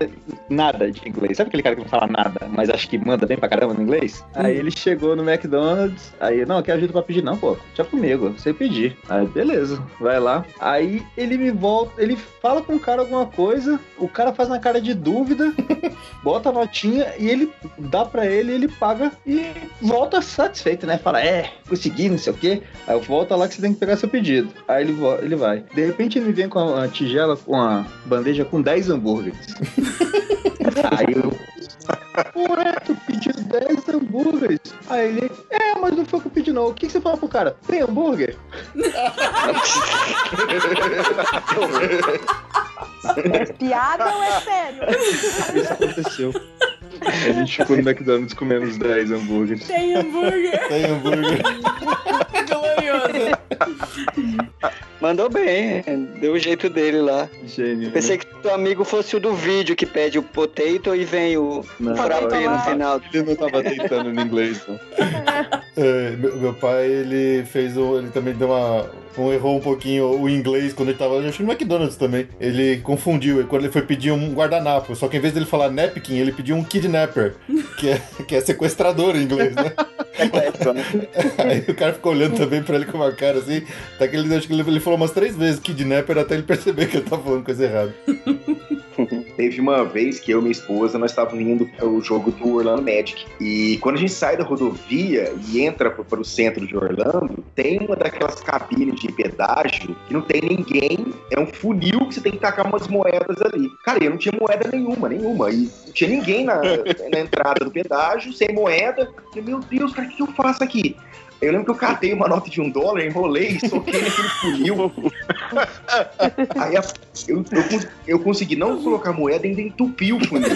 nada de inglês. Sabe aquele cara que não fala nada, mas acho que manda bem pra caramba no inglês? Aí ele chegou no McDonald's, aí, não, quer ajuda pra pedir? Não, pô, já comigo, você pedir. Aí, beleza, vai lá. Aí ele me volta, ele fala com o cara alguma coisa, o cara faz uma cara de dúvida, bota a notinha e ele dá pra ele, ele paga e volta satisfeito, né? Fala, é, consegui, não sei o quê. Aí volta lá que você tem que pegar seu pedido. Aí ele, ele vai. De repente ele me vem com uma tigela, uma bandeja com 10 hambúrgueres. Aí eu. Ué, tu pediu 10 hambúrgueres. Aí ele, é, mas não foi o que eu pedi não. O que, que você fala pro cara? Tem hambúrguer? É piada ou é sério? Isso aconteceu. A gente ficou no McDonald's comendo os 10 hambúrgueres. Tem hambúrguer. Tem hambúrguer. Glorioso. Mandou bem, deu o jeito dele lá. Gênio. Pensei que teu amigo fosse o do vídeo que pede o potato e vem o frappé no final. Ele não tava tentando no inglês, não. É, meu, meu pai, ele fez o. Ele também deu uma. Um, errou um pouquinho o inglês quando ele tava. Acho que no McDonald's também. Ele confundiu. e Quando ele foi pedir um guardanapo. Só que em vez dele falar napkin, ele pediu um kidnapper. Que é, que é sequestrador em inglês, né? Aí o cara ficou olhando também pra ele com uma cara assim. Até que ele, acho que ele, ele falou umas três vezes kidnapper até ele perceber que ele tava falando coisa errada. Teve uma vez que eu e minha esposa nós estávamos indo para o jogo do Orlando Magic. E quando a gente sai da rodovia e entra para o centro de Orlando, tem uma daquelas cabines de pedágio que não tem ninguém. É um funil que você tem que tacar umas moedas ali. Cara, eu não tinha moeda nenhuma, nenhuma. E não tinha ninguém na, na entrada do pedágio, sem moeda. Falei, meu Deus, cara, o que eu faço aqui? Eu lembro que eu catei uma nota de um dólar, enrolei, soquei naquele funil. Aí a- eu, eu, eu consegui não colocar moeda e ainda entupi o funil.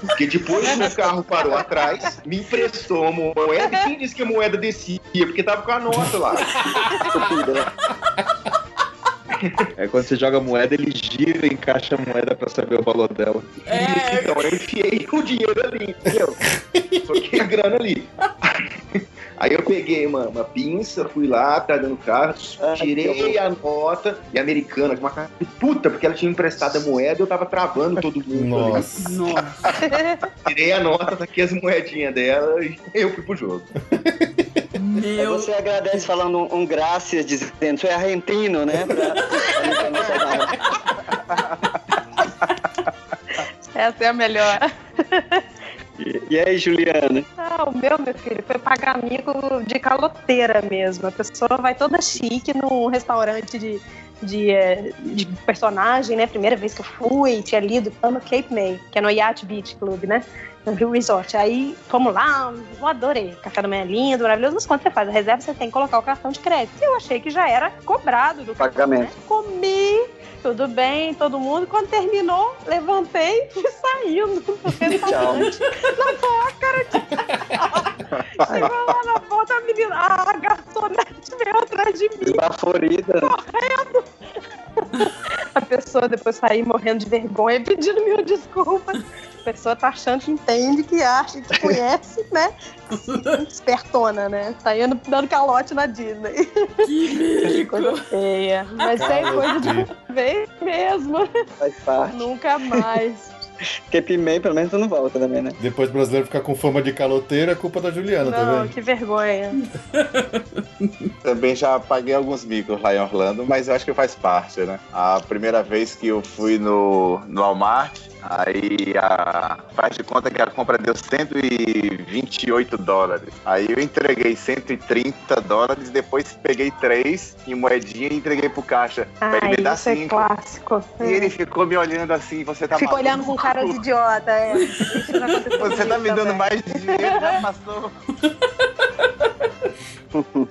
Porque depois o carro parou atrás, me emprestou a moeda e quem disse que a moeda descia? Porque tava com a nota lá. É quando você joga moeda, ele gira e encaixa a moeda pra saber o valor dela. Isso, então eu enfiei o dinheiro ali, entendeu? Coloquei a grana ali. Aí eu peguei uma, uma pinça, fui lá atrás do carro, tirei a nota e a americana, com uma cara de puta, porque ela tinha emprestado a moeda e eu tava travando todo mundo. Nossa. Nossa. Tirei a nota, taquei as moedinhas dela e eu fui pro jogo. Meu. você agradece falando um, um graças, dizendo, sou argentino, né? Pra. Essa é a melhor. E, e aí, Juliana? Ah, o meu, meu filho, foi pagar amigo de caloteira mesmo. A pessoa vai toda chique num restaurante de, de, eh, de personagem, né? Primeira vez que eu fui, tinha lido no Cape May, que é no Yacht Beach Club, né? No Rio Resort. Aí, fomos lá, eu adorei. Café da manhã lindo, maravilhoso. Mas quando você faz a reserva, você tem que colocar o cartão de crédito. Eu achei que já era cobrado do cartão, Pagamento. né? Comi, tudo bem, todo mundo. Quando terminou, levantei e saindo do restaurante. Na boca, de Chegou lá na volta, a menina, a garçonete veio atrás de mim. Baforida. A pessoa depois sair morrendo de vergonha, pedindo mil desculpas. A pessoa tá achando que entende, que acha, que conhece, né? Espertona, né? Saindo dando calote na Disney. Que Coisa feia. Mas aí é coisa de uma vez mesmo. Faz parte. Nunca mais. Cape May, pelo menos, tu não volta também, né? Depois o brasileiro ficar com fama de caloteiro, é culpa da Juliana, tá Não, vendo? que vergonha. Também já paguei alguns micos lá em Orlando, mas eu acho que faz parte, né? A primeira vez que eu fui no, no Walmart, aí a, faz de conta que a compra deu 128 dólares. Aí eu entreguei 130 dólares, depois peguei três em moedinha e entreguei pro caixa. pra ele me dar isso é cinco. clássico. E ele ficou me olhando assim, você tá maluco? olhando com cara de idiota, é. Isso já aconteceu Você tá me dando também. mais dinheiro, já passou.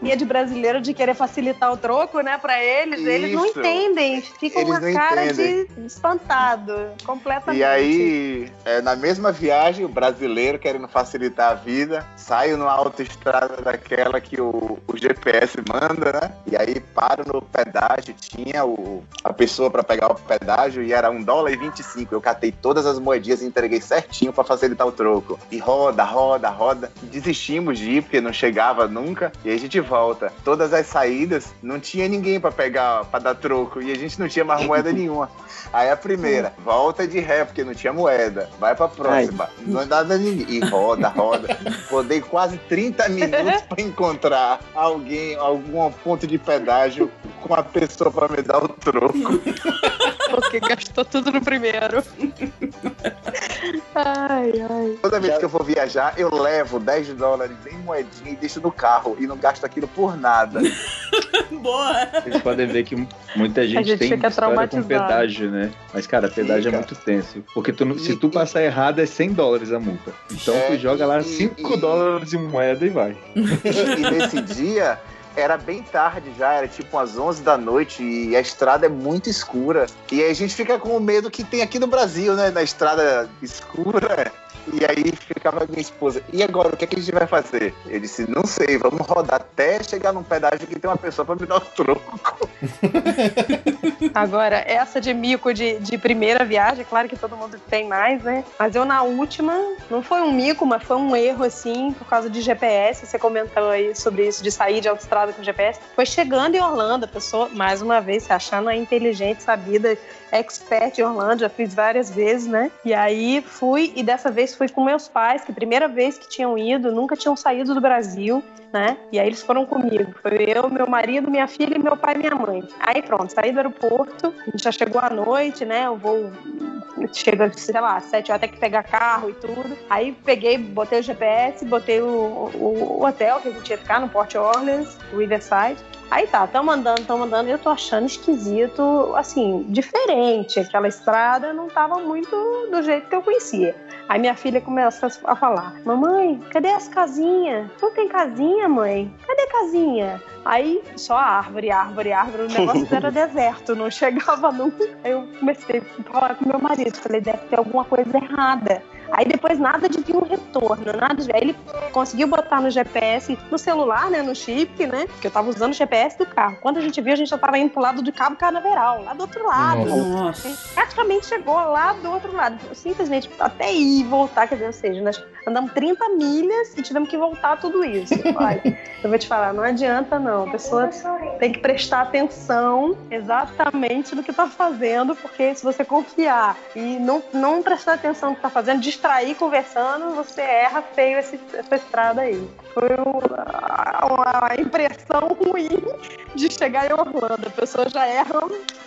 E é de brasileiro de querer facilitar o troco, né, pra eles. Eles não Isso. entendem. Ficam com Eles uma não cara entendem. de espantado. Completamente. E aí, é, na mesma viagem, o brasileiro querendo facilitar a vida, sai numa autoestrada daquela que o, o GPS manda, né? E aí para no pedágio, tinha o, a pessoa para pegar o pedágio e era um dólar e 25. Eu catei todas as moedinhas e entreguei certinho para facilitar o troco. E roda, roda, roda. Desistimos de ir porque não chegava nunca. E aí a gente volta. Todas as saídas não tinha ninguém para pegar, para dar troco. E a gente não tinha mais moeda nenhuma. Aí a primeira, volta de ré, porque não tinha moeda. Vai pra próxima. Não dá nada ninguém. E roda, roda. Rodei quase 30 minutos pra encontrar alguém, algum ponto de pedágio com uma pessoa pra me dar o troco. Porque gastou tudo no primeiro. ai, ai. Toda vez que eu vou viajar, eu levo 10 dólares em moedinha e deixo no carro. E não gasto aquilo por nada. Boa. Vocês podem ver que muita gente, gente tem fica história com pedágio, né? Mas, cara, pedágio é muito tenso. Porque tu não- se tu passar errado, é 100 dólares a multa. Então É, tu joga lá e- 5 e- dólares em moeda e vai. E nesse dia era bem tarde já, era tipo umas 11 da noite e a estrada é muito escura. E aí a gente fica com o medo que tem aqui no Brasil, né? Na estrada escura. E aí ficava minha esposa, e agora, o que, é que a gente vai fazer? Eu disse, não sei, vamos rodar até chegar num pedágio que tem uma pessoa pra me dar o troco. Agora, essa de mico de, de primeira viagem, claro que todo mundo tem mais, né? Mas eu na última, não foi um mico, mas foi um erro, assim, por causa de GPS. Você comentou aí sobre isso, de sair de autoestrada com GPS. Foi chegando em Orlando, a pessoa, mais uma vez, se achando a inteligente, sabida, expert em Orlando, já fiz várias vezes, né? E aí fui, e dessa vez fui com meus pais, que primeira vez que tinham ido, nunca tinham saído do Brasil né? E aí eles foram comigo. Foi eu, meu marido, minha filha meu pai e minha mãe. Aí pronto, saí do aeroporto, a gente já chegou à noite, né? O voo chega, sei lá, sete horas, tem que pegar carro e tudo. Aí peguei, botei o GPS, botei o, o, o hotel que a gente ia ficar no Port Orleans, Riverside. Aí tá, tamo andando, tamo andando, e eu tô achando esquisito, assim, diferente. Aquela estrada não tava muito do jeito que eu conhecia. Aí minha filha começa a falar: Mamãe, cadê as casinhas? Não tem casinha, mãe? Cadê casinha? Aí só árvore, árvore, árvore. O negócio era deserto, não chegava nunca. Aí eu comecei a falar com meu marido: Falei, deve ter alguma coisa errada. Aí depois nada de vir um retorno, nada de. Aí ele conseguiu botar no GPS, no celular, né? No chip, né? Porque eu tava usando o GPS do carro. Quando a gente viu, a gente já tava indo pro lado do Cabo Canaveral, lá do outro lado. Nossa. Praticamente chegou lá do outro lado. Simplesmente até ir e voltar, quer dizer, ou seja, nós andamos 30 milhas e tivemos que voltar tudo isso. Olha, eu vou te falar, não adianta não. A pessoa tem que prestar atenção exatamente no que tá fazendo, porque se você confiar e não, não prestar atenção no que tá fazendo, distrair conversando, você erra feio esse, essa estrada aí. Foi o- a, a impressão ruim de chegar em Orlando. A pessoa já erra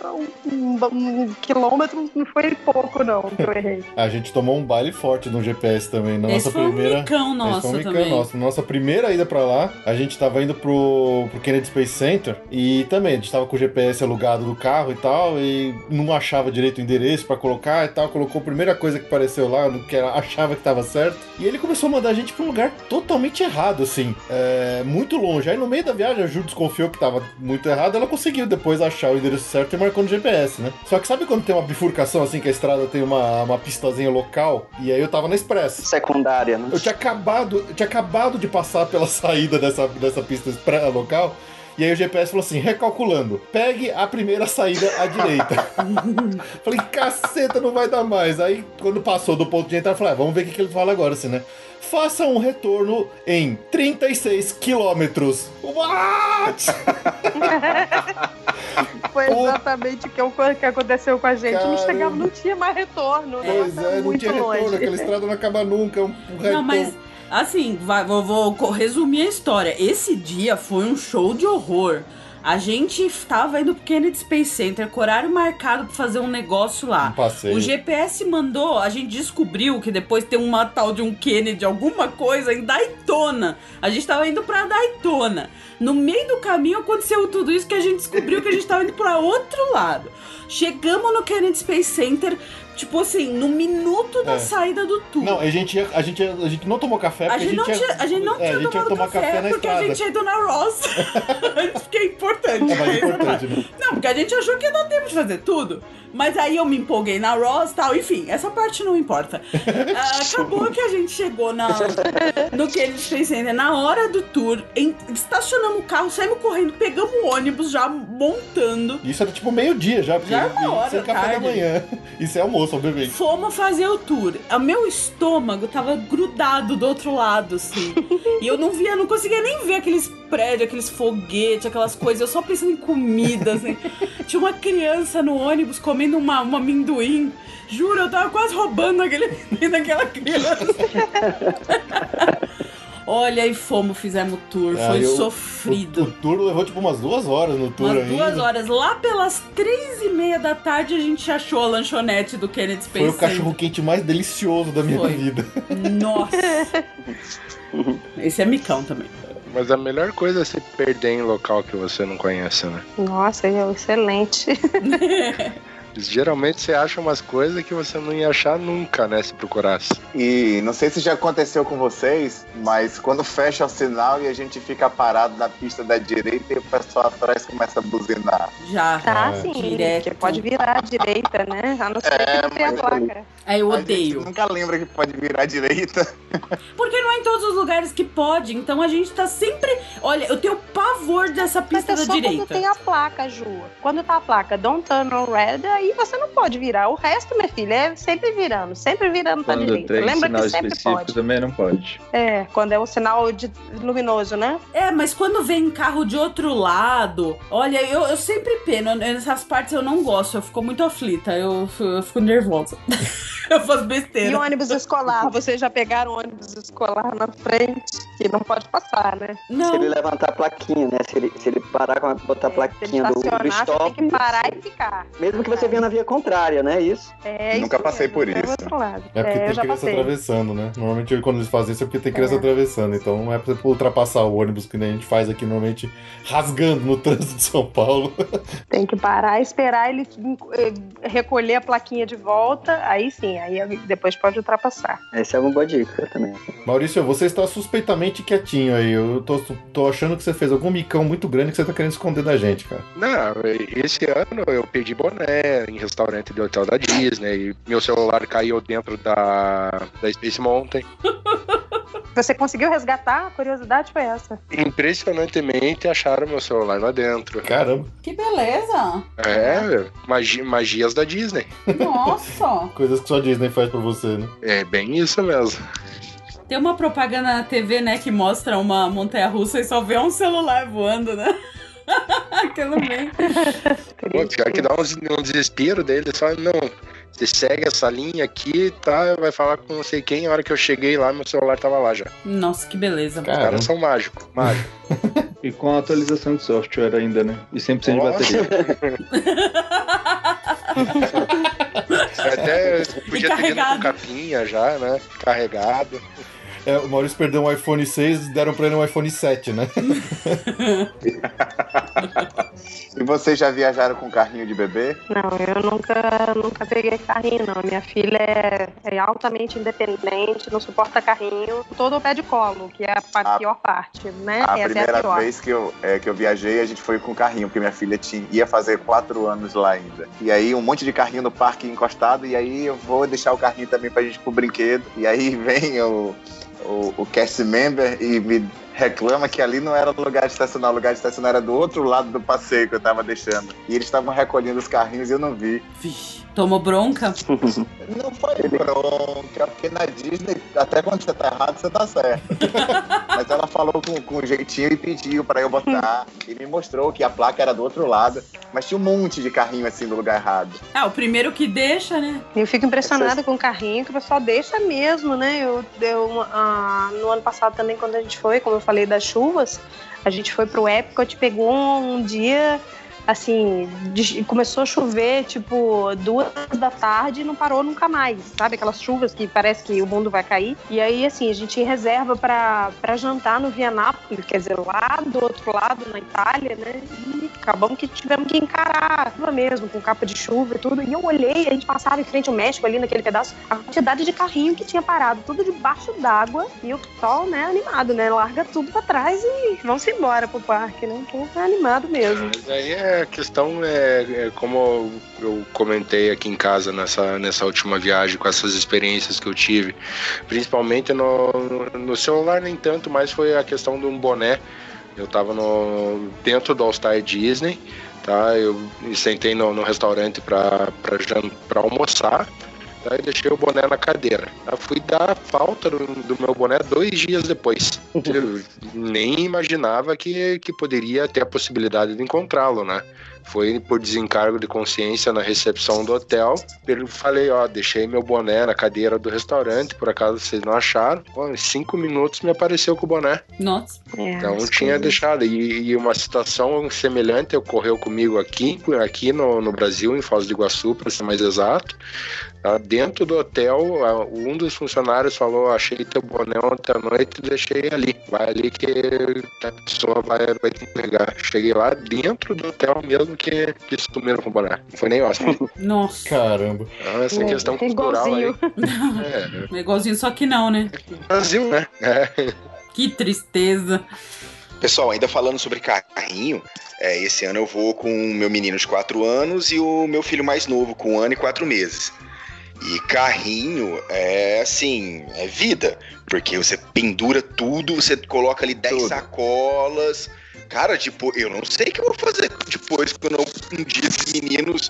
um, um- um quilômetro, não foi pouco não que eu errei. A gente tomou um baile forte no GPS também. Na Esse nossa foi um primeira. micão Esse nosso foi um micão também. nosso. Na nossa primeira ida pra lá, a gente tava indo pro, pro Kennedy Space Center e também a gente tava com o GPS alugado do carro e tal e não achava direito o endereço pra colocar e tal. Colocou a primeira coisa que apareceu lá, no que achava que tava certo. E ele começou a mandar a gente pra um lugar totalmente errado, assim. É, muito longe. Aí no meio da viagem a Ju desconfiou que tava muito errado. Ela conseguiu depois achar o endereço certo e marcou no GPS, né? Só que sabe quando tem uma bifurcação assim, que a estrada tem uma, uma pistazinha local? E aí eu tava na Express. Secundária, né? Eu tinha acabado, eu tinha acabado de passar pela saída dessa, dessa pista expressa local. E aí o GPS falou assim, recalculando, pegue a primeira saída à direita. falei, caceta, não vai dar mais. Aí, quando passou do ponto de entrada, eu falei, ah, vamos ver o que, que ele fala agora, assim, né? Faça um retorno em 36 quilômetros. What? Foi exatamente o que, o que aconteceu com a gente. Não Caramba. chegava, não tinha mais retorno. né? Pois é, não muito tinha retorno, longe. aquela estrada não acaba nunca. Um, um Não, mas assim, vai, vou, vou resumir a história. Esse dia foi um show de horror. A gente tava indo pro Kennedy Space Center com horário marcado pra fazer um negócio lá. Um. O GPS mandou, a gente descobriu que depois tem uma tal de um Kennedy, alguma coisa em Daytona. A gente tava indo pra Daytona. No meio do caminho aconteceu tudo isso que a gente descobriu que a gente tava indo pra outro lado. Chegamos no Kennedy Space Center, tipo assim, no minuto da É. saída do tour. Não, a gente, ia- a, gente, ia- a gente não tomou café A porque gente, não tinha, a gente não é, tinha a gente tomado tomar café, café porque estrada. a gente ia ido na Ross. Isso que é importante. É mais mesmo, importante, né? Não, porque a gente achou que ia dar tempo de fazer tudo. Mas aí eu me empolguei na Ross e tal. Enfim, essa parte não importa. Ah, acabou que a gente chegou na, no que eles fez Center na hora do tour. em- estacionamos o carro, saímos correndo, pegamos o ônibus já montando. Isso era tipo meio-dia já, porque Já era uma hora sem da café da tarde. manhã. Isso é almoço, obviamente. Fomos fazer o tour. O meu estômago tava grudado do outro lado, assim. e eu não via, não conseguia nem ver aqueles prédios, aqueles foguetes, aquelas coisas. Eu só pensando em comida, assim. Tinha uma criança no ônibus comendo uma, um amendoim. Juro, eu tava quase roubando aquele amendoim daquela criança. Olha, e fomos, fizemos o tour. Ah, Foi eu- sofrido. O, o tour levou tipo umas duas horas no tour Umas ainda. duas horas. Lá pelas três e meia da tarde a gente achou a lanchonete do Kennedy Space Foi o Center. cachorro quente mais delicioso da minha Foi. vida. Nossa! Esse é micão também. Mas a melhor coisa é se perder em local que você não conhece, né? Nossa, é excelente. Geralmente você acha umas coisas que você não ia achar nunca, né? Se procurasse. E não sei se já aconteceu com vocês, mas quando fecha o sinal e a gente fica parado na pista da direita e o pessoal atrás começa a buzinar. Já. Tá, É. sim. Direto. Porque pode virar à direita, né? A não ser É, que não tenha placa. Aí eu A gente odeio. nunca lembra que pode virar à direita. Porque não é em todos os lugares que pode. Então a gente tá sempre. Olha, eu tenho pavor dessa Mas pista é da só quando direita. tem a placa, Ju. Quando tá a placa Don't Turn on Red, aí você não pode virar. O resto, minha filha, é sempre virando. Sempre virando pra Quando direita. tem Lembra sinal que sempre específico pode. também não pode. É, quando é um sinal de luminoso, né? É, mas quando vem carro de outro lado, olha, eu, eu sempre peno. Nessas partes eu não gosto, eu fico muito aflita, eu, eu fico nervosa. eu faço E besteira. o ônibus escolar? Vocês já pegaram o ônibus escolar na frente? Que não pode passar, né? Se Não, ele levantar a plaquinha, né? Se ele, se ele parar com a, botar a É, Se ele plaquinha do, do estacionar, você tem stop. que parar e ficar. Mesmo que você venha na via contrária, né? Isso. É Nunca isso passei mesmo, por é isso. outro lado. É porque eu tem criança passei. atravessando, né? Normalmente quando eles fazem isso é porque tem criança É. atravessando. Então não é pra você ultrapassar o ônibus que nem a gente faz aqui normalmente rasgando no trânsito de São Paulo. Tem que parar, esperar ele eh, recolher a plaquinha de volta. Aí sim, aí depois pode ultrapassar. Essa é uma boa dica também. Maurício, você está suspeitamente quietinho aí. Eu tô, tô achando que você fez algum micão muito grande que você tá querendo esconder da gente, cara. Não, esse ano eu pedi boné em restaurante de hotel da Disney. Meu celular caiu dentro da, da Space Mountain. Você conseguiu resgatar? A curiosidade foi essa. Impressionantemente acharam meu celular lá dentro. Caramba. Que beleza! É, magi magias da Disney. Nossa! Coisas que só a Disney faz pra você, né? É bem isso mesmo. Tem uma propaganda na TV, né, que mostra uma montanha russa e só vê um celular voando, né? Aquilo bem. Pô, pior que dá um, um desespero dele, só não. Você segue essa linha aqui, tá? Vai falar com não sei quem. A hora que eu cheguei lá, meu celular tava lá já. Nossa, que beleza. Os caras são mágicos, mágicos. E com a atualização de software ainda, né? E 100% de bateria. Até podia ter vindo com capinha já, né? Carregado. É, o Maurício perdeu um iPhone 6 deram pra ele um iPhone 7, né? E vocês já viajaram com carrinho de bebê? Não, eu nunca, nunca peguei carrinho, não. Minha filha é, é altamente independente, não suporta carrinho. Todo o pé de colo, que é a, A- pior parte, né? A Essa é a primeira pior. vez que eu, é, que eu viajei, a gente foi com carrinho, porque minha filha tinha, ia fazer quatro anos lá ainda. E aí, um monte de carrinho no parque encostado, e aí eu vou deixar o carrinho também pra gente ir pro brinquedo. E aí vem o, o, o cast member e me reclama que ali não era o lugar de estacionar, o lugar de estacionar era do outro lado do passeio que eu tava deixando. E eles estavam recolhendo os carrinhos e eu não vi. Vixe, tomou bronca? Não foi bronca, porque na Disney, até quando você tá errado, você tá certo. Mas ela falou com, com jeitinho e pediu pra eu botar. E me mostrou que a placa era do outro lado. Mas tinha um monte de carrinho assim no lugar errado. Ah, o primeiro que deixa, né? Eu fico impressionada com o carrinho, que o pessoal deixa mesmo, né? Eu, eu, ah, no ano passado também, quando a gente foi, como eu falei das chuvas, a gente foi pro Epcot, pegou um dia, assim, começou a chover, tipo, duas da tarde e não parou nunca mais, sabe? Aquelas chuvas que parece que o mundo vai cair. E aí, assim, a gente reserva pra jantar no Vianápolis, quer dizer, lá do outro lado, na Itália, né? E acabamos que tivemos que encarar a chuva mesmo, com capa de chuva e tudo. E eu olhei, a gente passava em frente ao México ali naquele pedaço, a quantidade de carrinho que tinha parado, tudo debaixo d'água. E o pessoal, né, animado, né? Larga tudo pra trás e vamos embora pro parque, né? Então, é animado mesmo. Mas aí é, a questão é, é como eu comentei aqui em casa nessa, nessa última viagem, com essas experiências que eu tive, principalmente no, no celular, nem tanto, mas foi a questão de um boné. Eu tava no, dentro do All Star Disney, tá? Eu sentei no, no restaurante para almoçar. Tá? E deixei o boné na cadeira. Eu fui dar falta do, do meu boné dois dias depois. Eu nem imaginava que, que poderia ter a possibilidade de encontrá-lo, né? Foi por desencargo de consciência na recepção do hotel. Eu falei, ó, deixei meu boné na cadeira do restaurante, por acaso vocês não acharam. Pô, em cinco minutos me apareceu com o boné. Nossa. É, Então tinha coisas. deixado. E, e uma situação semelhante ocorreu comigo aqui, aqui no, no Brasil, em Foz do Iguaçu, para ser mais exato. Tá? Dentro do hotel, um dos funcionários falou: Achei teu boné ontem à noite e deixei ali. Vai ali que a pessoa vai, vai te pegar. Cheguei lá dentro do hotel mesmo que, que sumiram com o boné. Não foi nem ótimo. Nossa. Caramba. Então, essa É, questão cultural aí. igualzinho. É, Igualzinho, só que não, né? Brasil, né? É. Que tristeza. Pessoal, ainda falando sobre carrinho, é, esse ano eu vou com o meu menino de 4 anos e o meu filho mais novo, com um ano e quatro meses. E carrinho é assim, é vida. Porque você pendura tudo, você coloca ali 10 Tudo. sacolas. Cara, tipo, eu não sei o que eu vou fazer depois quando um dia esses meninos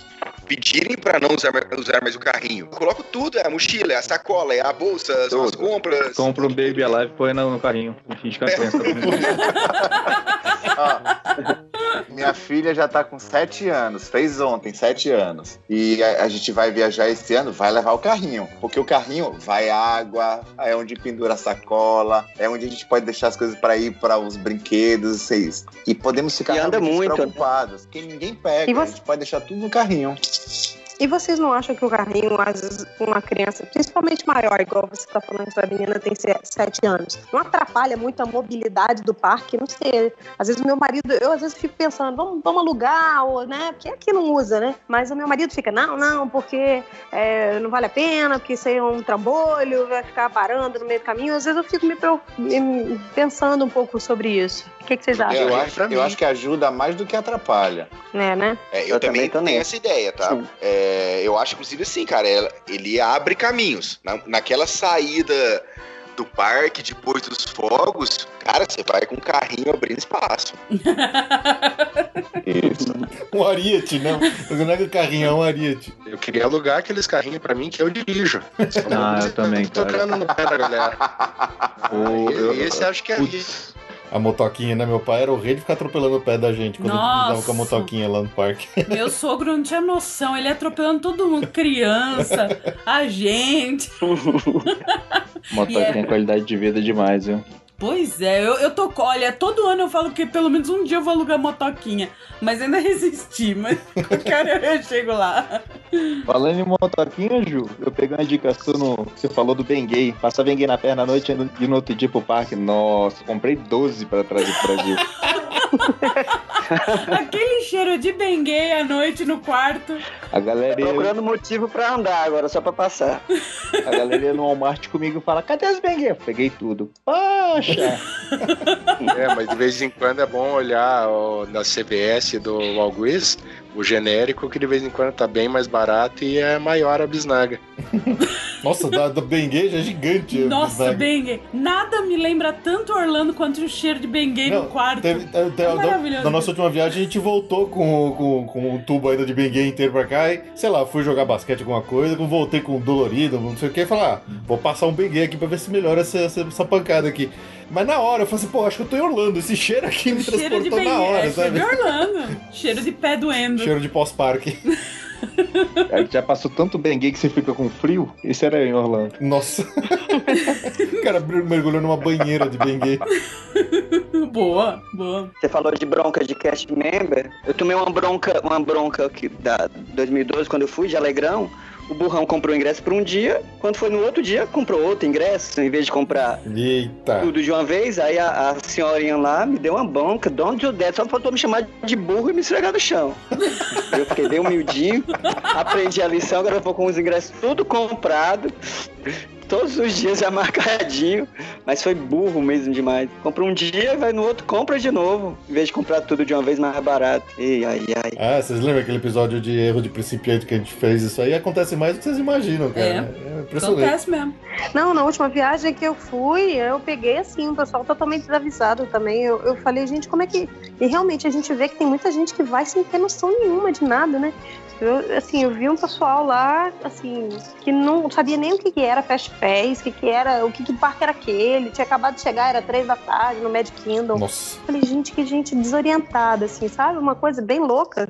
pedirem pra não usar, mais- usar mais o carrinho. Eu coloco tudo, é a mochila, é a sacola, é a bolsa, são as compras. Compra um Baby Alive e põe no, no carrinho. Finge que é. Ó, minha filha já tá com sete anos, fez ontem sete anos. E a, a gente vai viajar esse ano, vai levar o carrinho. Porque o carrinho vai água, é onde pendura a sacola, é onde a gente pode deixar as coisas pra ir para os brinquedos, sei isso. E podemos ficar E anda muito, né? despreocupados, porque ninguém pega, você- a gente pode deixar tudo no carrinho. Thank you. E vocês não acham que o carrinho, às vezes, uma criança, principalmente maior, igual você está falando que sua menina tem sete anos, não atrapalha muito a mobilidade do parque? Não sei. Às vezes o meu marido, eu às vezes fico pensando, vamos, vamos alugar, ou, né? Porque aqui não usa, né? Mas o meu marido fica, não, não, porque é, não vale a pena, porque isso aí é um trambolho, vai ficar parando no meio do caminho. Às vezes eu fico me, me pensando um pouco sobre isso. O que, que vocês acham? Eu acho, eu acho que ajuda mais do que atrapalha. É, né? É, eu, eu, também, também tenho essa ideia, tá? É, eu acho, inclusive, assim, cara, ele abre caminhos. Na, naquela saída do parque, depois dos fogos, cara, você vai com o carrinho abrindo espaço. Isso. Um Ariete, não. Não é que o carrinho é um Ariete. Eu queria alugar aqueles carrinhos pra mim que eu dirijo. Ah, eu também, cara. Tocando no pé da galera. O, esse acho que é isso a motoquinha, né? Meu pai era o rei de ficar atropelando o pé da gente quando Nossa. a gente andava com a motoquinha lá no parque. Meu sogro não tinha noção, ele atropelando todo mundo, criança, a gente. motoquinha yeah. qualidade de vida demais, viu? Pois é, eu, eu tô. Olha, todo ano eu falo que pelo menos um dia eu vou alugar motoquinha. Mas ainda resisti, mas qualquer hora eu chego lá. Falando em motoquinha, Ju, eu peguei uma dica sua no. Você falou do Benguei. Passa Benguei na perna à noite e no outro dia pro parque. Nossa, comprei 12 pra trazer pro Brasil. Aquele cheiro de benguei à noite no quarto. A galera. Procurando motivo pra andar agora, só pra passar. A galera ia no Walmart comigo e fala: cadê as benguei? Peguei tudo. Poxa! É, mas de vez em quando é bom olhar ó, na CVS do Walgreens o genérico, que de vez em quando tá bem mais barato e é maior a bisnaga. Nossa, da, da Bengay já é gigante. Nossa, Bengay. Nada me lembra tanto Orlando quanto o cheiro de Bengay no quarto. Teve, teve, teve, é maravilhoso. Na nossa última viagem, a gente voltou com, com, com o tubo ainda de Bengay inteiro pra cá e, sei lá, fui jogar basquete, alguma coisa, voltei com dolorido, não sei o que, e falei, ah, vou passar um Bengay aqui pra ver se melhora essa, essa, essa pancada aqui. Mas na hora eu falei assim, pô, acho que eu tô em Orlando. Esse cheiro aqui me cheiro transportou na hora, é, sabe? Cheiro de Orlando. cheiro de pé doendo. Cheiro de pós-parque. Já passou tanto Bengay que você fica com frio. Esse era em Orlando. Nossa. o cara mergulhou numa banheira de Bengay. boa, boa. Você falou de bronca de cast member. Eu tomei uma bronca, uma bronca aqui da 2012 quando eu fui de Alegrão o burrão comprou ingresso por um dia, quando foi no outro dia, comprou outro ingresso, em vez de comprar Eita. tudo de uma vez. Aí a, a senhorinha lá me deu uma banca, don't do that, só faltou me chamar de burro e me esfregar no chão. eu fiquei bem humildinho, aprendi a lição, agora eu vou com os ingressos tudo comprado todos os dias já marcadinho, mas foi burro mesmo demais. Compra um dia, vai no outro, compra de novo, em vez de comprar tudo de uma vez mais barato. E ai, ai. Ah, vocês lembram aquele episódio de erro de principiante que a gente fez? Isso aí acontece mais do que vocês imaginam, cara. É, é Acontece mesmo. Não, na última viagem que eu fui, eu peguei assim, o pessoal totalmente desavisado também. Eu, eu falei, gente, como é que. E realmente a gente vê que tem muita gente que vai sem ter noção nenhuma de nada, né? Eu, assim, eu vi um pessoal lá, assim, que não sabia nem o que, que era Fast Pass, o que, que era, o que, que parque era aquele. Tinha acabado de chegar, era três da tarde no Magic Kingdom. Nossa. Falei, gente, que gente desorientada, assim, sabe? Uma coisa bem louca.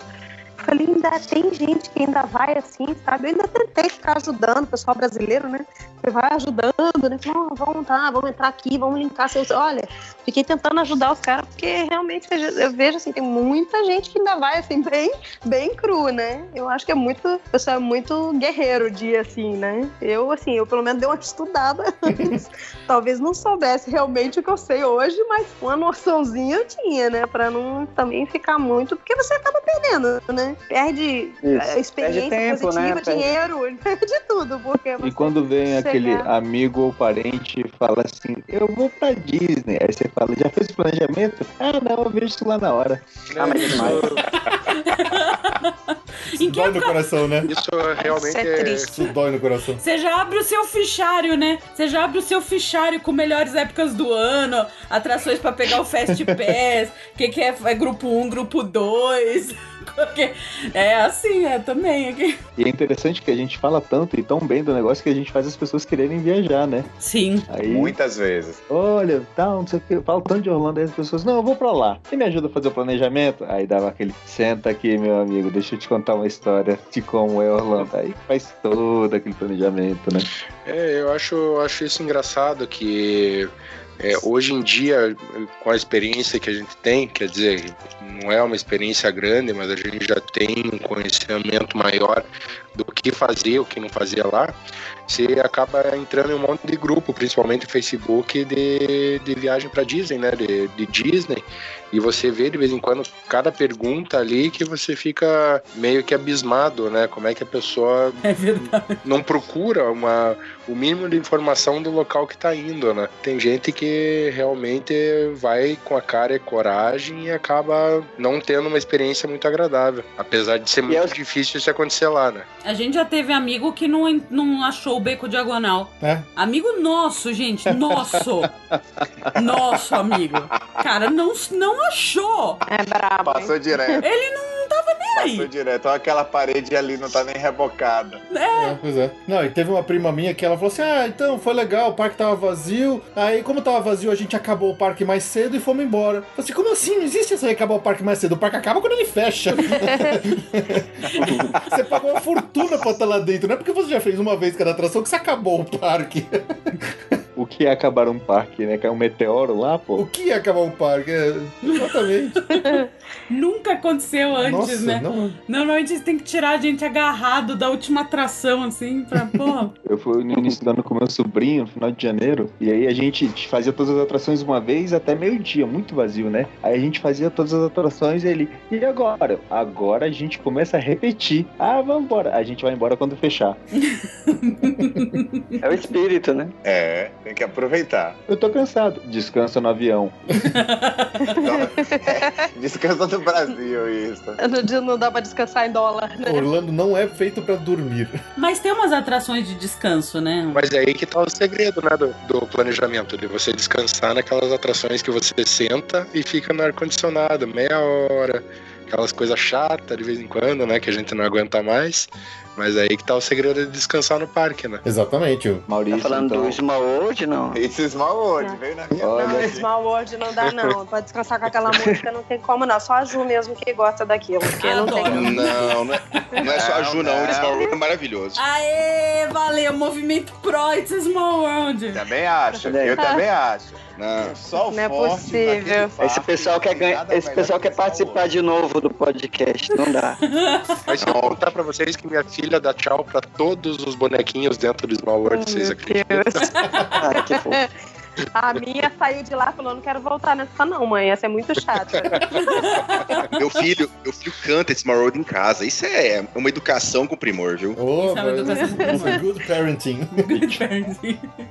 Falei, ainda tem gente que ainda vai assim, sabe? Eu ainda tentei ficar ajudando o pessoal brasileiro, né? Você vai ajudando, né? Oh, vamos tá, vamos entrar aqui, vamos linkar seus. Olha, fiquei tentando ajudar os caras, porque realmente eu vejo assim, tem muita gente que ainda vai assim, bem, bem cru, né? Eu acho que é muito. O pessoal é muito guerreiro dia assim, né? Eu, assim, eu pelo menos dei uma estudada antes. Talvez não soubesse realmente o que eu sei hoje, mas uma noçãozinha eu tinha, né? Pra não também ficar muito, porque você acaba perdendo, né? Perde Isso. experiência perde tempo, positiva, né? dinheiro, perde tudo. Porque e quando vem chegar... aquele amigo ou parente e fala assim, eu vou pra Disney. Aí você fala, já fez o planejamento? Ah, não, eu vejo isso lá na hora. Ah, mas demais. Isso dói no coração, né? Isso realmente Isso é triste. Isso dói no coração. Você já abre o seu fichário, né? Você já abre o seu fichário com melhores épocas do ano, atrações para pegar o Fast Pass, o que, que é, é grupo 1, grupo 2. É assim, é também aqui. E é interessante que a gente fala tanto e tão bem do negócio que a gente faz as pessoas quererem viajar, né? Sim. Aí, Muitas vezes. Olha, tal, não sei o que. Eu falo tanto de Orlando, aí as pessoas, não, eu vou pra lá. Você me ajuda a fazer o planejamento? Aí dava aquele, senta aqui, meu amigo, deixa eu te contar uma história de como é Orlando. Aí faz todo aquele planejamento, né? É, eu acho, acho isso engraçado que É, hoje em dia, com a experiência que a gente tem, quer dizer, não é uma experiência grande, mas a gente já tem um conhecimento maior do que fazer, o que não fazia lá, você acaba entrando em um monte de grupo, principalmente Facebook, de, de viagem para Disney, né? De, de Disney. E você vê de vez em quando cada pergunta ali que você fica meio que abismado, né? Como é que a pessoa É não procura uma, o mínimo de informação do local que tá indo, né? Tem gente que realmente vai com a cara e coragem e acaba não tendo uma experiência muito agradável. Apesar de ser muito difícil isso acontecer lá, né? A gente já teve amigo que não, não achou o beco diagonal. É. Amigo nosso, gente. Nosso. nosso amigo. Cara, não, não achou. É brabo. Passou direto. Ele não tava nem aí. Passou direto. Olha aquela parede ali, não tá nem rebocada. É, pois é. Não, e teve uma prima minha que ela falou assim: ah, então foi legal, o parque tava vazio. Aí, como tava vazio, a gente acabou o parque mais cedo e fomos embora. Eu falei assim: como assim? Não existe isso aí acabar o parque mais cedo. O parque acaba quando ele fecha. você pagou uma fortuna pra estar lá dentro. Não é porque você já fez uma vez cada atração que você acabou o parque. O que é acabar um parque, né? Caiu um meteoro lá, pô. O que é acabar o parque? É, exatamente. Nunca aconteceu antes, Nossa, né? não. Normalmente tem que tirar a gente agarrado da última atração, assim, pra, pô. Eu fui no início do ano com meu sobrinho, no final de janeiro, e aí a gente fazia todas as atrações uma vez até meio-dia, muito vazio, né? Aí a gente fazia todas as atrações e ele, e agora? Agora a gente começa a repetir. Ah, vamos embora. A gente vai embora quando fechar. É o espírito, né? É, tem que aproveitar. Eu tô cansado. Descansa no avião. Descansa no Brasil, isso. No dia não dá pra descansar em dólar, né? Orlando não é feito pra dormir. Mas tem umas atrações de descanso, né? Mas é aí que tá o segredo, né, do, do planejamento, de você descansar naquelas atrações que você senta e fica no ar-condicionado, meia hora, aquelas coisas chatas de vez em quando, né, que a gente não aguenta mais. Mas é aí que tá o segredo de descansar no parque, né? Exatamente. o- Maurício, Tá falando então, do Small World, não? Esse Small World, veio na minha Olha, Não, Small World não dá, não. Pra descansar com aquela música não tem como, não. Só a Ju mesmo que gosta daquilo. Porque não tem. Não, não é, não é só a Ju, não. O Small. World é maravilhoso. Aê, valeu, movimento pro It's Small World. Também acho, eu também acho. Não. Só o Não é possível. Esse pessoal quer ganhar, nada esse pessoal que quer participar de novo do podcast, não dá. Mas eu contar pra vocês que minha filha dá tchau pra todos os bonequinhos dentro do Small World, vocês Meu acreditam? Deus. Ah, que fofo. A minha saiu de lá falando: não quero voltar nessa, não, mãe. Essa é muito chata. Meu filho, meu filho canta esse World em casa. Isso é uma educação com primor, viu? Oh, Isso é isso é good parenting. Deixa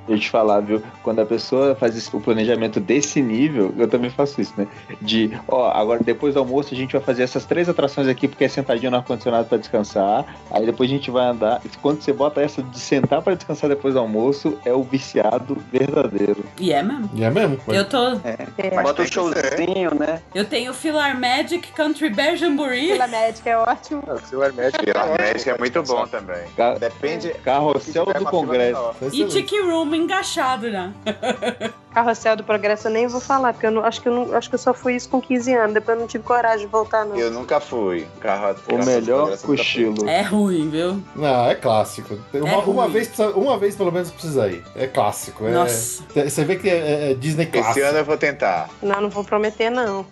eu te falar, viu? Quando a pessoa faz esse, o planejamento desse nível, eu também faço isso, né? De, ó, agora depois do almoço a gente vai fazer essas três atrações aqui, porque é sentadinho no ar-condicionado pra descansar. Aí depois a gente vai andar. E quando você bota essa de sentar pra descansar depois do almoço, é o viciado verdadeiro. E é mesmo. E é mesmo? Eu tô. É. Bota tem um showzinho, né? Eu tenho Filar Magic, Country Bear Jamboree. Pela médica é ótimo. O seu Hermético E a médica é muito bom também. Ca- Depende. Carrossel do uma Congresso. E. Tiki Room engaixado já. Carrossel do Progresso eu nem vou falar, porque eu não, acho, que eu não, acho que eu só fui isso com 15 anos. Depois eu não tive coragem de voltar, não. Eu nunca fui. Carro, O melhor cochilo. É ruim, viu? Não, é clássico. Uma, É uma ruim. vez, uma vez pelo menos precisa ir. É clássico. É, Nossa. Você vê que é, é Disney Esse clássico. ano eu vou tentar. Não, não vou prometer, não.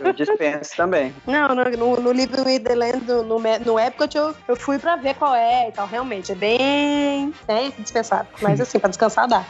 Eu dispenso também. Não, no, no, no Living with the Land, no, no, no Epcot, eu, eu fui pra ver qual é e tal. Realmente, é bem, bem dispensável. Mas assim, pra descansar dá.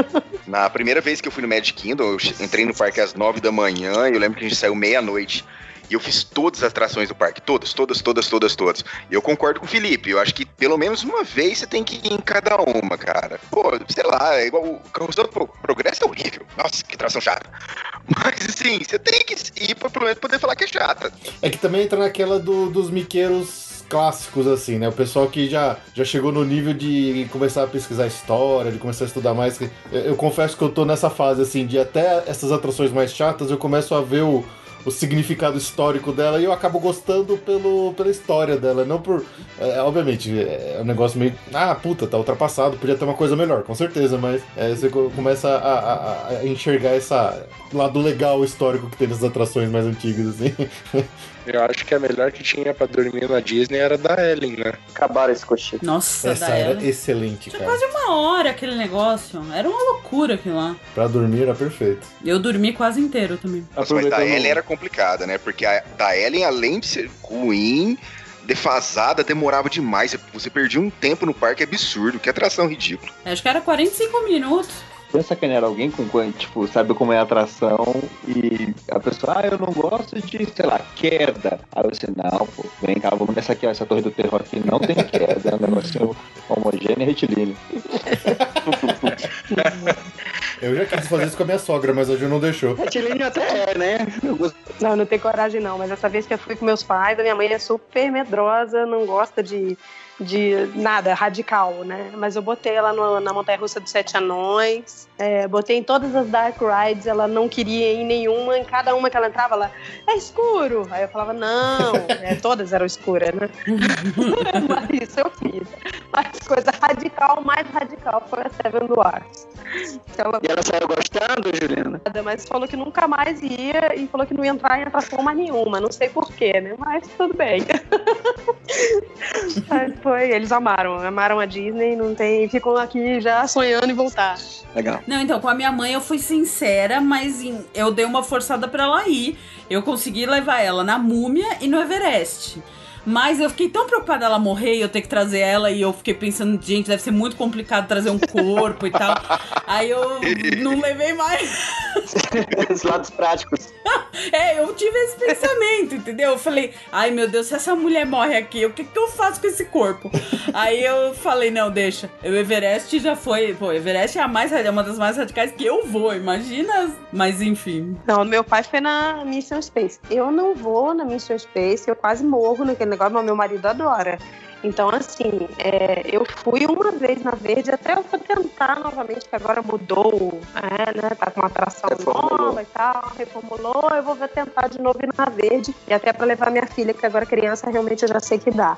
Na primeira vez que eu fui no Magic Kingdom, eu entrei no parque às nove da manhã e eu lembro que a gente saiu meia-noite. E eu fiz todas as atrações do parque. Todas, todas, todas, todas, todas. E eu concordo com o Felipe. Eu acho que pelo menos uma vez você tem que ir em cada uma, cara. Pô, sei lá, é igual o Carrossel Pro- Progresso é horrível. Nossa, que atração chata. Mas assim, você tem que ir pra pelo menos poder falar que é chata. É que também entra naquela do- dos miqueiros clássicos, assim, né? O pessoal que já, já chegou no nível de começar a pesquisar história, de começar a estudar mais. Eu, eu confesso que eu tô nessa fase, assim, de até essas atrações mais chatas, eu começo a ver o, o significado histórico dela e eu acabo gostando pelo, pela história dela, não por. É, obviamente, é um negócio meio. Ah, puta, tá ultrapassado, podia ter uma coisa melhor, com certeza, mas é, você começa a, a, a, enxergar essa lado legal histórico que tem nas atrações mais antigas, assim. Eu acho que a melhor que tinha pra dormir na Disney era da Ellen, né? Acabaram esse cochilo. Nossa, Essa da era Ellen. excelente, Tinha cara. quase uma hora aquele negócio. Era uma loucura aquilo lá. Pra dormir era perfeito. Eu dormi quase inteiro também. Nossa, mas da Ellen era complicada, né? Porque a da Ellen, além de ser ruim, defasada, demorava demais. Você perdia um tempo no parque absurdo. Que atração ridícula. Acho que era 45 minutos. Foi sacanear alguém com tipo, sabe como é a atração e a pessoa, ah, eu não gosto de, sei lá, queda. Aí você, não, pô, vem cá, vamos nessa aqui, ó, essa torre do terror aqui não tem queda, é um negocinho homogêneo e retilíneo. Eu já quis fazer isso com a minha sogra, mas hoje não deixou. Retilíneo até é, né? Eu. Não, não tenho coragem não, mas essa vez que eu fui com meus pais, a minha mãe é super medrosa, não gosta de, de nada radical, né? Mas eu botei ela no- na montanha russa dos Sete Anões, é, botei em todas as Dark Rides, ela não queria ir em nenhuma, em cada uma que ela entrava, ela, é escuro! Aí eu falava, não, é, todas eram escuras, né? mas isso eu fiz. Mas coisa radical, mais radical foi a Seven Dwarfs. Ela E ela saiu gostando, Juliana? mas falou que nunca mais ia e falou que não ia entrar em atração mais nenhuma. Não sei porquê, né? Mas tudo bem. Mas foi, eles amaram, amaram a Disney, não tem, ficam aqui já sonhando em voltar. Legal. Não, então, com a minha mãe eu fui sincera, mas em- eu dei uma forçada pra ela ir. Eu consegui levar ela na Múmia e no Everest. Mas eu fiquei tão preocupada dela morrer e eu ter que trazer ela e eu fiquei pensando, gente, deve ser muito complicado trazer um corpo e tal. Aí eu não levei mais. Os lados práticos. É, eu tive esse pensamento, entendeu? Eu falei, ai meu Deus, se essa mulher morre aqui, o que, que eu faço com esse corpo? Aí eu falei, não, deixa. O Everest já foi. Pô, Everest é a mais é uma das mais radicais que eu vou, imagina. Mas enfim. Não, meu pai foi na Mission Space. Eu não vou na Mission Space, eu quase morro naquele negócio, mas meu marido adora. Então, assim, é, eu fui uma vez na verde, até eu vou tentar novamente, que agora mudou, é, né? Tá com uma atração Reformulou. nova e tal, reformulou, eu vou ver- tentar de novo ir na verde, e até pra levar minha filha, que agora criança, realmente eu já sei que dá.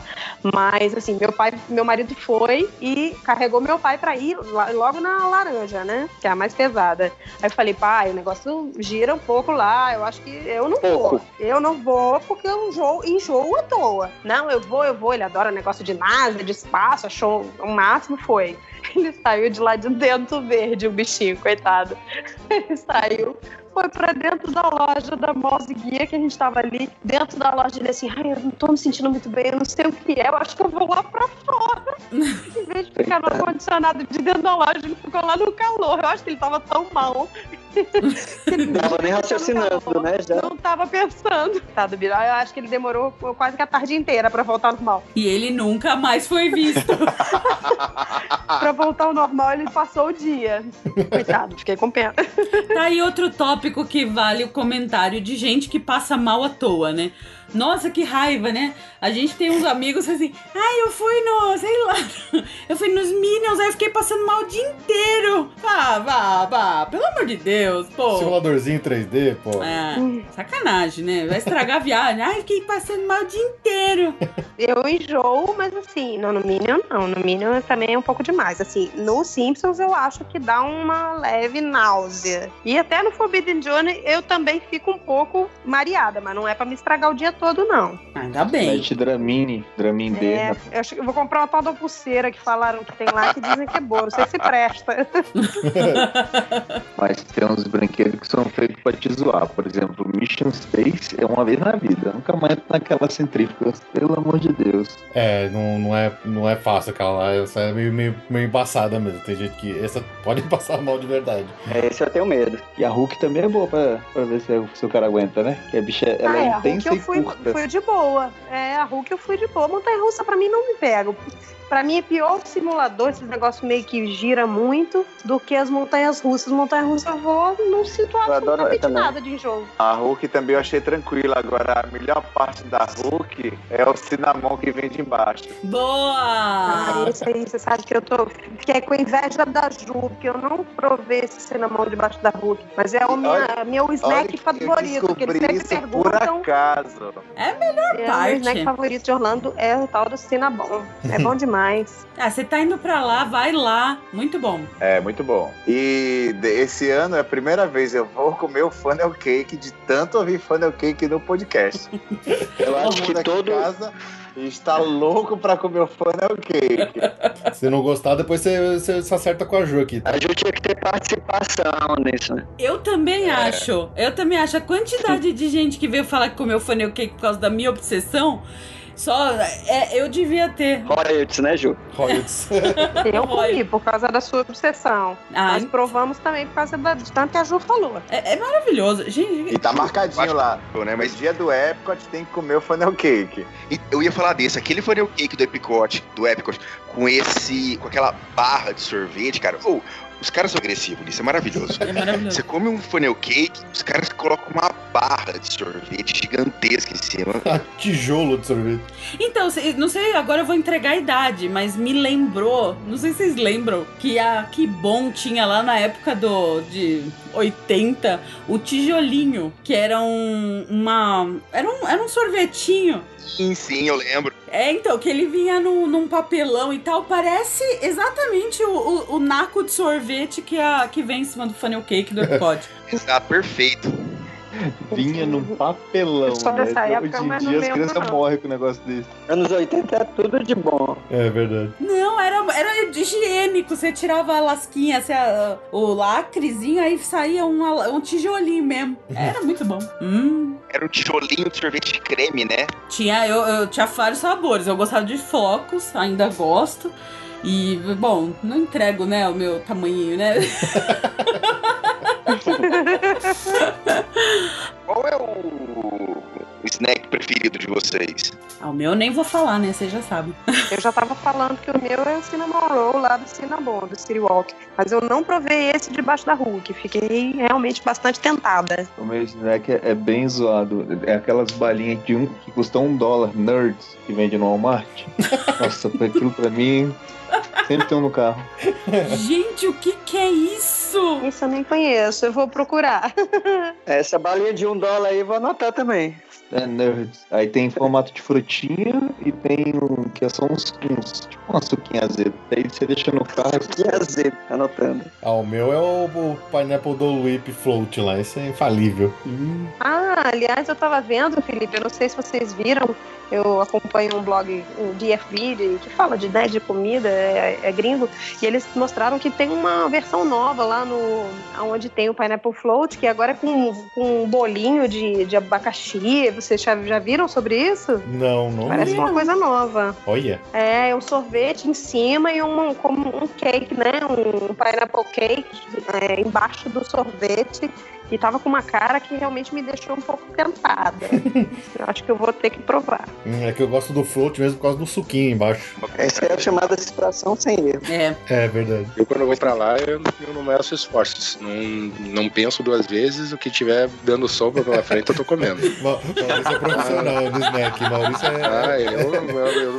Mas, assim, meu pai, meu marido foi e carregou meu pai pra ir logo na laranja, né? Que é a mais pesada. Aí eu falei, pai, o negócio gira um pouco lá, eu acho que eu não vou. Eu não vou porque eu enjoo, enjoo à toa. Não, eu vou, eu vou. Ele adora negócio de NASA, de espaço, achou o máximo, foi. Ele saiu de lá de dentro verde, o bichinho, coitado. Ele saiu, foi pra dentro da loja da Mose Guia, que a gente tava ali. Dentro da loja, ele assim, ai, eu não tô me sentindo muito bem, eu não sei o que é, eu acho que eu vou lá pra fora. em vez de ficar no ar-condicionado de dentro da loja, ele ficou lá no calor. Eu acho que ele tava tão mal. Não tava nem raciocinando, né? Já. Não tava pensando. Tá, do Birá, eu acho que ele demorou quase que a tarde inteira pra voltar ao normal. E ele nunca mais foi visto. pra voltar ao normal, ele passou o dia. Coitado, fiquei com pena. Tá aí outro tópico que vale o comentário de gente que passa mal à toa, né? Nossa, que raiva, né? A gente tem uns amigos assim, ai, eu fui no, sei lá, eu fui nos Minions, aí eu fiquei passando mal o dia inteiro. Ah, vá, vá, pelo amor de Deus, pô. Simuladorzinho 3D, pô. Ah, sacanagem, né? Vai estragar a viagem. Ai, fiquei passando mal o dia inteiro. Eu enjoo, mas assim, não, no Minion não. No Minion também é um pouco demais. Assim, no Simpsons eu acho que dá uma leve náusea. E até no Forbidden Journey eu também fico um pouco mareada, mas não é pra me estragar o dia todo, não. Ainda bem. Mete Dramine, Dramin D. É, eu, acho que eu vou comprar uma tal da pulseira que falaram que tem lá que dizem que é boa. Não sei se presta. Mas tem uns brinquedos que são feitos pra te zoar. Por exemplo, Mission Space é uma vez na vida. Nunca mais naquela centrífuga. Pelo amor de Deus. É, não, não, é, não é fácil aquela lá. Essa é meio, meio, meio embaçada mesmo. Tem gente que. Essa pode passar mal de verdade. É, esse eu tenho medo. E a Hulk também é boa pra, pra ver se, se o cara aguenta, né? Que a bicha ela ah, é é, intensa eu e fui, curta. fui de boa. É, a Hulk eu fui de boa. Montanha russa pra mim não me pega. Pra mim é pior o simulador, esse negócio meio que gira muito, do que as montanhas russas. Montanha russa eu vou, não sinto adoro absolutamente nada de enjoo. A Hulk também eu achei tranquila. Agora, a melhor parte da Hulk É o cinnamon que vem de embaixo. Boa! Ah, esse aí, você sabe que eu tô. Fiquei com inveja da Ju, porque eu não provei esse cinnamon debaixo da Hulk. Mas é o minha, Olha- meu snack favorito. Porque eles sempre isso por perguntam. acaso. É a melhor É, o parte. meu snack favorito de Orlando é o tal do cinnamon. É bom demais. Ah, você tá indo pra lá, vai lá. Muito bom. É, muito bom. E esse ano é a primeira vez eu vou comer o funnel cake de tanto ouvir funnel cake no podcast. Eu acho que todo. casa está louco pra comer o funnel cake. Se não gostar, depois você, você se acerta com a Ju aqui. tá? A gente tinha que ter participação nisso, né? Eu também acho. Eu também acho. A quantidade de gente que veio falar que comeu funnel cake por causa da minha obsessão. Só. É, eu devia ter. Royalties, né, Ju? Royalties. Eu comi por causa da sua obsessão. Ah, Nós provamos também por causa da, de tanto que a Ju falou. É, é maravilhoso. Gente, E tá marcadinho lá. né? Mas dia do Epcot tem que comer o funnel cake. e eu ia falar desse, aquele funnel cake do Epcot, do Epcot, com esse, com aquela barra de sorvete, cara. Ou os caras são agressivos nisso, é maravilhoso. é maravilhoso. Você come um funnel cake, os caras colocam uma barra de sorvete gigantesca em cima. Ah, tijolo de sorvete. Então, não sei, agora eu vou entregar a idade, mas me lembrou, não sei se vocês lembram, que a Que Bom tinha lá na época do de 80 o tijolinho, que era um uma era um, era um sorvetinho. Sim, sim, eu lembro. É, então, que ele vinha num, num papelão e tal, parece exatamente o, o, o naco de sorvete que, a, que vem em cima do funnel cake do Epcot. Está perfeito. Vinha num papelão. Eu sou né? dessa época, Hoje em dia as crianças morrem com um negócio desse. Anos 80 é tudo de bom. É verdade. Não, era, era higiênico. Você tirava a lasquinha, assim, a- o lacrezinho, aí saía um, ala- um tijolinho mesmo. Era muito bom. Hum. Era um tijolinho de sorvete de creme, né? Tinha, eu, eu tinha vários sabores. Eu gostava de flocos, ainda gosto. E, bom, não entrego, né, o meu tamanhinho, né? Qual é o, snack preferido de vocês? Ah, o meu eu nem vou falar, né? Vocês já sabem. Eu já tava falando que o meu é o cinnamon roll lá do Cinnamon, do City Walk. Mas eu não provei esse debaixo da Hulk. Fiquei realmente bastante tentada. O meu snack é, é bem zoado. É aquelas balinhas de um que custam um dólar, nerds, que vende no Walmart. Nossa, aquilo pra mim sempre tem um no carro. Gente, o que que é isso? Isso eu nem conheço, eu vou procurar. Essa balinha de um dólar aí eu vou anotar também. É nerds. Aí tem formato de frutinha e tem um que é só uns, uns tipo uma suquinha azeda. Aí você deixa no carro. Que azedo, anotando. Ah, o meu é o, o Pineapple Dole Whip Float lá. Esse é infalível. Ah, aliás, eu tava vendo, Felipe, eu não sei se vocês viram, eu acompanho um blog, um DFV, que fala de, né, de comida, é, é gringo, e eles mostraram que tem uma versão nova lá no onde tem o Pineapple Float, que agora é com, com um bolinho de, de abacaxi. Vocês já, já viram sobre isso? Não, não. Parece uma coisa nova. Olha. É, um sorvete em cima e um, como um cake, né? Um pineapple cake é, embaixo do sorvete. E tava com uma cara que realmente me deixou um pouco tentada. eu acho que eu vou ter que provar. Hum, é que eu gosto do float mesmo por causa do suquinho embaixo. Essa é a chamada situação sem erro. É. É verdade. Eu, quando eu vou pra lá, eu, eu não meço esforços. Não, não penso duas vezes. O que tiver dando sopa pela frente, eu tô comendo. Ma- Maurício é profissional no snack. Maurício é. Ah, eu, eu, eu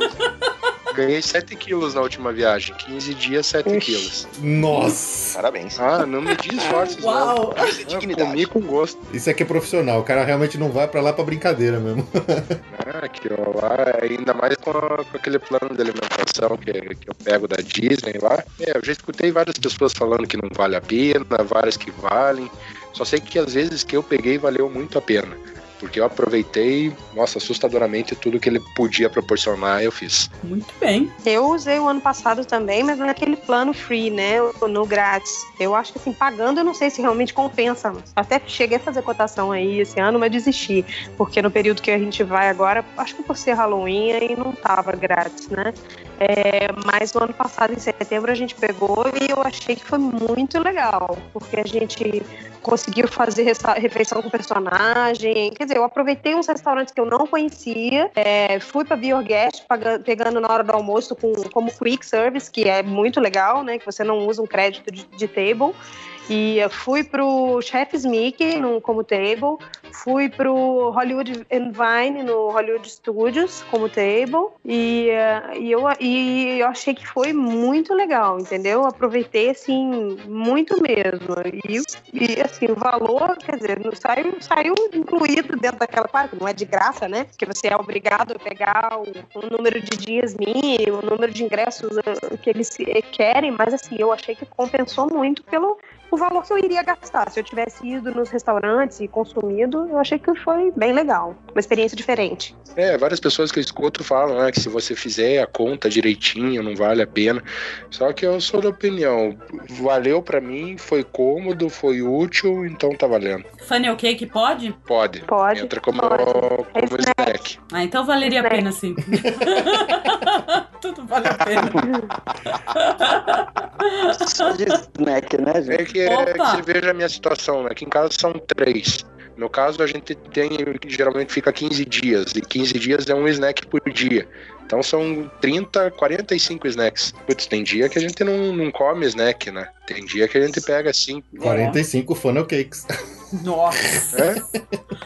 ganhei 7 quilos na última viagem. 15 dias, 7 quilos. Nossa! Parabéns. Ah, não me diz esforços, Uau! não. Isso é dignidade. comi com gosto. Isso aqui é profissional. O cara realmente não vai pra lá pra brincadeira mesmo. Ah, que ó, lá, ainda mais com, a- com aquele plano de alimentação que, que eu pego da Disney lá. É, eu já escutei várias pessoas falando que não vale a pena, várias que valem. Só sei que às vezes que eu peguei valeu muito a pena. Porque eu aproveitei, nossa, assustadoramente tudo que ele podia proporcionar, eu fiz. Muito bem. Eu usei o ano passado também, mas naquele plano free, né? No grátis. Eu acho que assim, pagando, eu não sei se realmente compensa. Até cheguei a fazer cotação aí esse ano, mas desisti. Porque no período que a gente vai agora, acho que por ser Halloween aí não tava grátis, né? É, mas no ano passado, em setembro, a gente pegou e eu achei que foi muito legal. Porque a gente conseguiu fazer refeição com personagem. Quer dizer, eu aproveitei uns restaurantes que eu não conhecia. é, fui para Biorguest, paga- pegando na hora do almoço com, como quick service, que é muito legal, né? Que você não usa um crédito de, de table. E fui pro Chef's Mickey no, como table, fui pro Hollywood Vine no Hollywood Studios como table e, uh, e, eu, e eu achei que foi muito legal, entendeu? Aproveitei assim muito mesmo. E, e assim, o valor, quer dizer, saiu, saiu incluído dentro daquela parte, não é de graça, né? Porque você é obrigado a pegar o, o número de dias mínimo, o número de ingressos uh, que eles querem, mas assim, eu achei que compensou muito pelo o valor que eu iria gastar. Se eu tivesse ido nos restaurantes e consumido, eu achei que foi bem legal. Uma experiência diferente. É, várias pessoas que eu escuto falam né, que se você fizer a conta direitinho, não vale a pena. Só que eu sou da opinião, valeu para mim, foi cômodo, foi útil, então tá valendo. Funnel cake pode? Pode. Pode. Entra como, pode. como É snack. Ah, então valeria a Snack. pena sim. Tudo vale a pena. Só de snack, né, É gente? Que, é Opa! que você veja a minha situação, né? Aqui em casa são três. No caso, a gente tem, geralmente fica 15 dias, e 15 dias é um snack por dia. Então são 30, 45 snacks. Putz, tem dia que a gente não, não come snack, né? Tem dia que a gente pega assim. 45 funnel cakes. Nossa. É?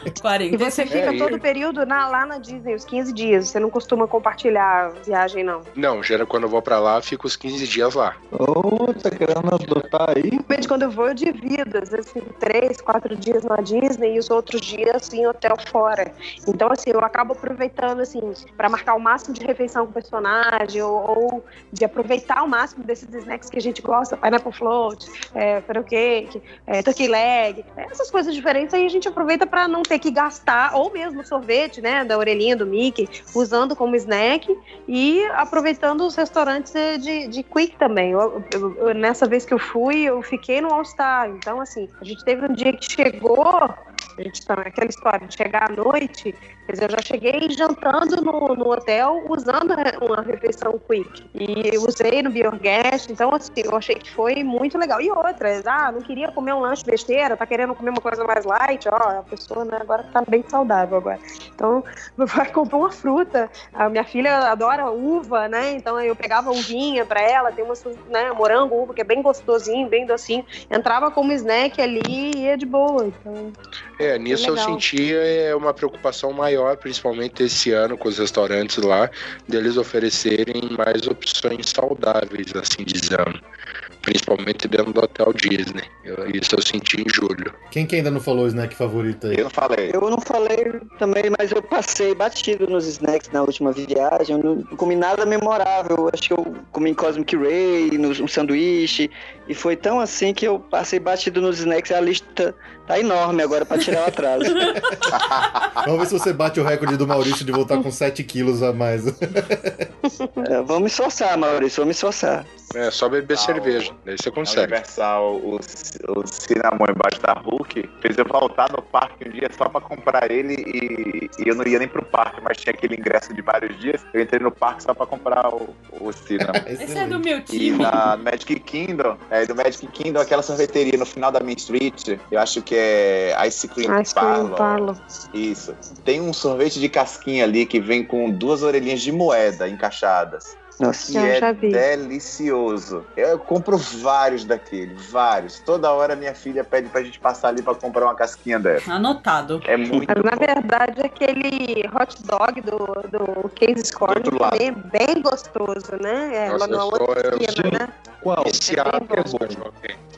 E 40. você fica e- todo o período na- lá na Disney, os 15 dias. Você não costuma compartilhar a viagem, não. Não, gera quando eu vou pra lá, fico os 15 dias lá. Ô, tá querendo adotar aí? Realmente, quando eu vou, eu divido. Às vezes fico três, quatro dias na Disney e os outros dias em hotel fora. Então, assim, eu acabo aproveitando, assim, para marcar o máximo de refeição com o personagem ou, ou de aproveitar o máximo desses snacks que a gente gosta. Pineapple float, é, cake, é, turkey leg. Essas coisas diferentes aí a gente aproveita para não ter que gastar, ou mesmo sorvete, né, da orelhinha do Mickey, usando como snack e aproveitando os restaurantes de, de, quick também. Eu- eu- eu- nessa vez que eu fui, eu fiquei no All Star. Então, assim, a gente teve um dia que chegou. A gente tá aquela história de chegar à noite, quer dizer, eu já cheguei jantando no, no hotel usando uma refeição quick. E eu usei no Biogas, então assim, eu achei que foi muito legal. E outras, ah, não queria comer um lanche besteira, tá querendo comer uma coisa mais light, ó, a pessoa né, agora tá bem saudável agora. Então, vai comprar uma fruta. A minha filha adora uva, né? Então eu pegava uvinha pra ela, tem uma né, morango, uva, que é bem gostosinho, bem docinho. Entrava como snack ali e ia de boa. Então, É, nisso eu legal. senti é, uma preocupação maior, principalmente esse ano com os restaurantes lá, deles oferecerem mais opções saudáveis, assim dizendo. Principalmente dentro do Hotel Disney. Eu- isso eu senti em julho. Quem que ainda não falou o snack favorito aí? Eu não falei. Eu não falei também, mas eu passei batido nos snacks na última viagem. Eu não comi nada memorável. Acho que eu comi Cosmic Ray, no, um sanduíche. E foi tão assim que eu passei batido nos snacks. A lista tá enorme agora pra tirar o atraso. Vamos ver se você bate o recorde do Maurício de voltar com 7 quilos a mais. É, vamos me esforçar, Maurício, vamos me esforçar. É só beber Ah, cerveja, daí você consegue. Universal, o, o Cinnamon embaixo da Hulk fez eu voltar no parque um dia só pra comprar ele e, e eu não ia nem pro parque, mas tinha aquele ingresso de vários dias. Eu entrei no parque só pra comprar o, o Cinnamon. Esse é do meu E time. na Magic Kingdom, é, do Magic Kingdom, aquela sorveteria no final da Main Street, eu acho que é Ice Cream Ice Cream. Parlor. Isso. Tem um sorvete de casquinha ali que vem com duas orelhinhas de moeda encaixadas. Nossa. Que Eu é já vi. delicioso. Eu compro vários daquele, vários. Toda hora minha filha pede pra gente passar ali pra comprar uma casquinha dela. Anotado. É muito Mas, na bom. verdade, aquele hot dog do, do Case Corner também é bem gostoso, né? É, Nossa, lá na eu sou- né? Qual? É bem bom. nesse jogo.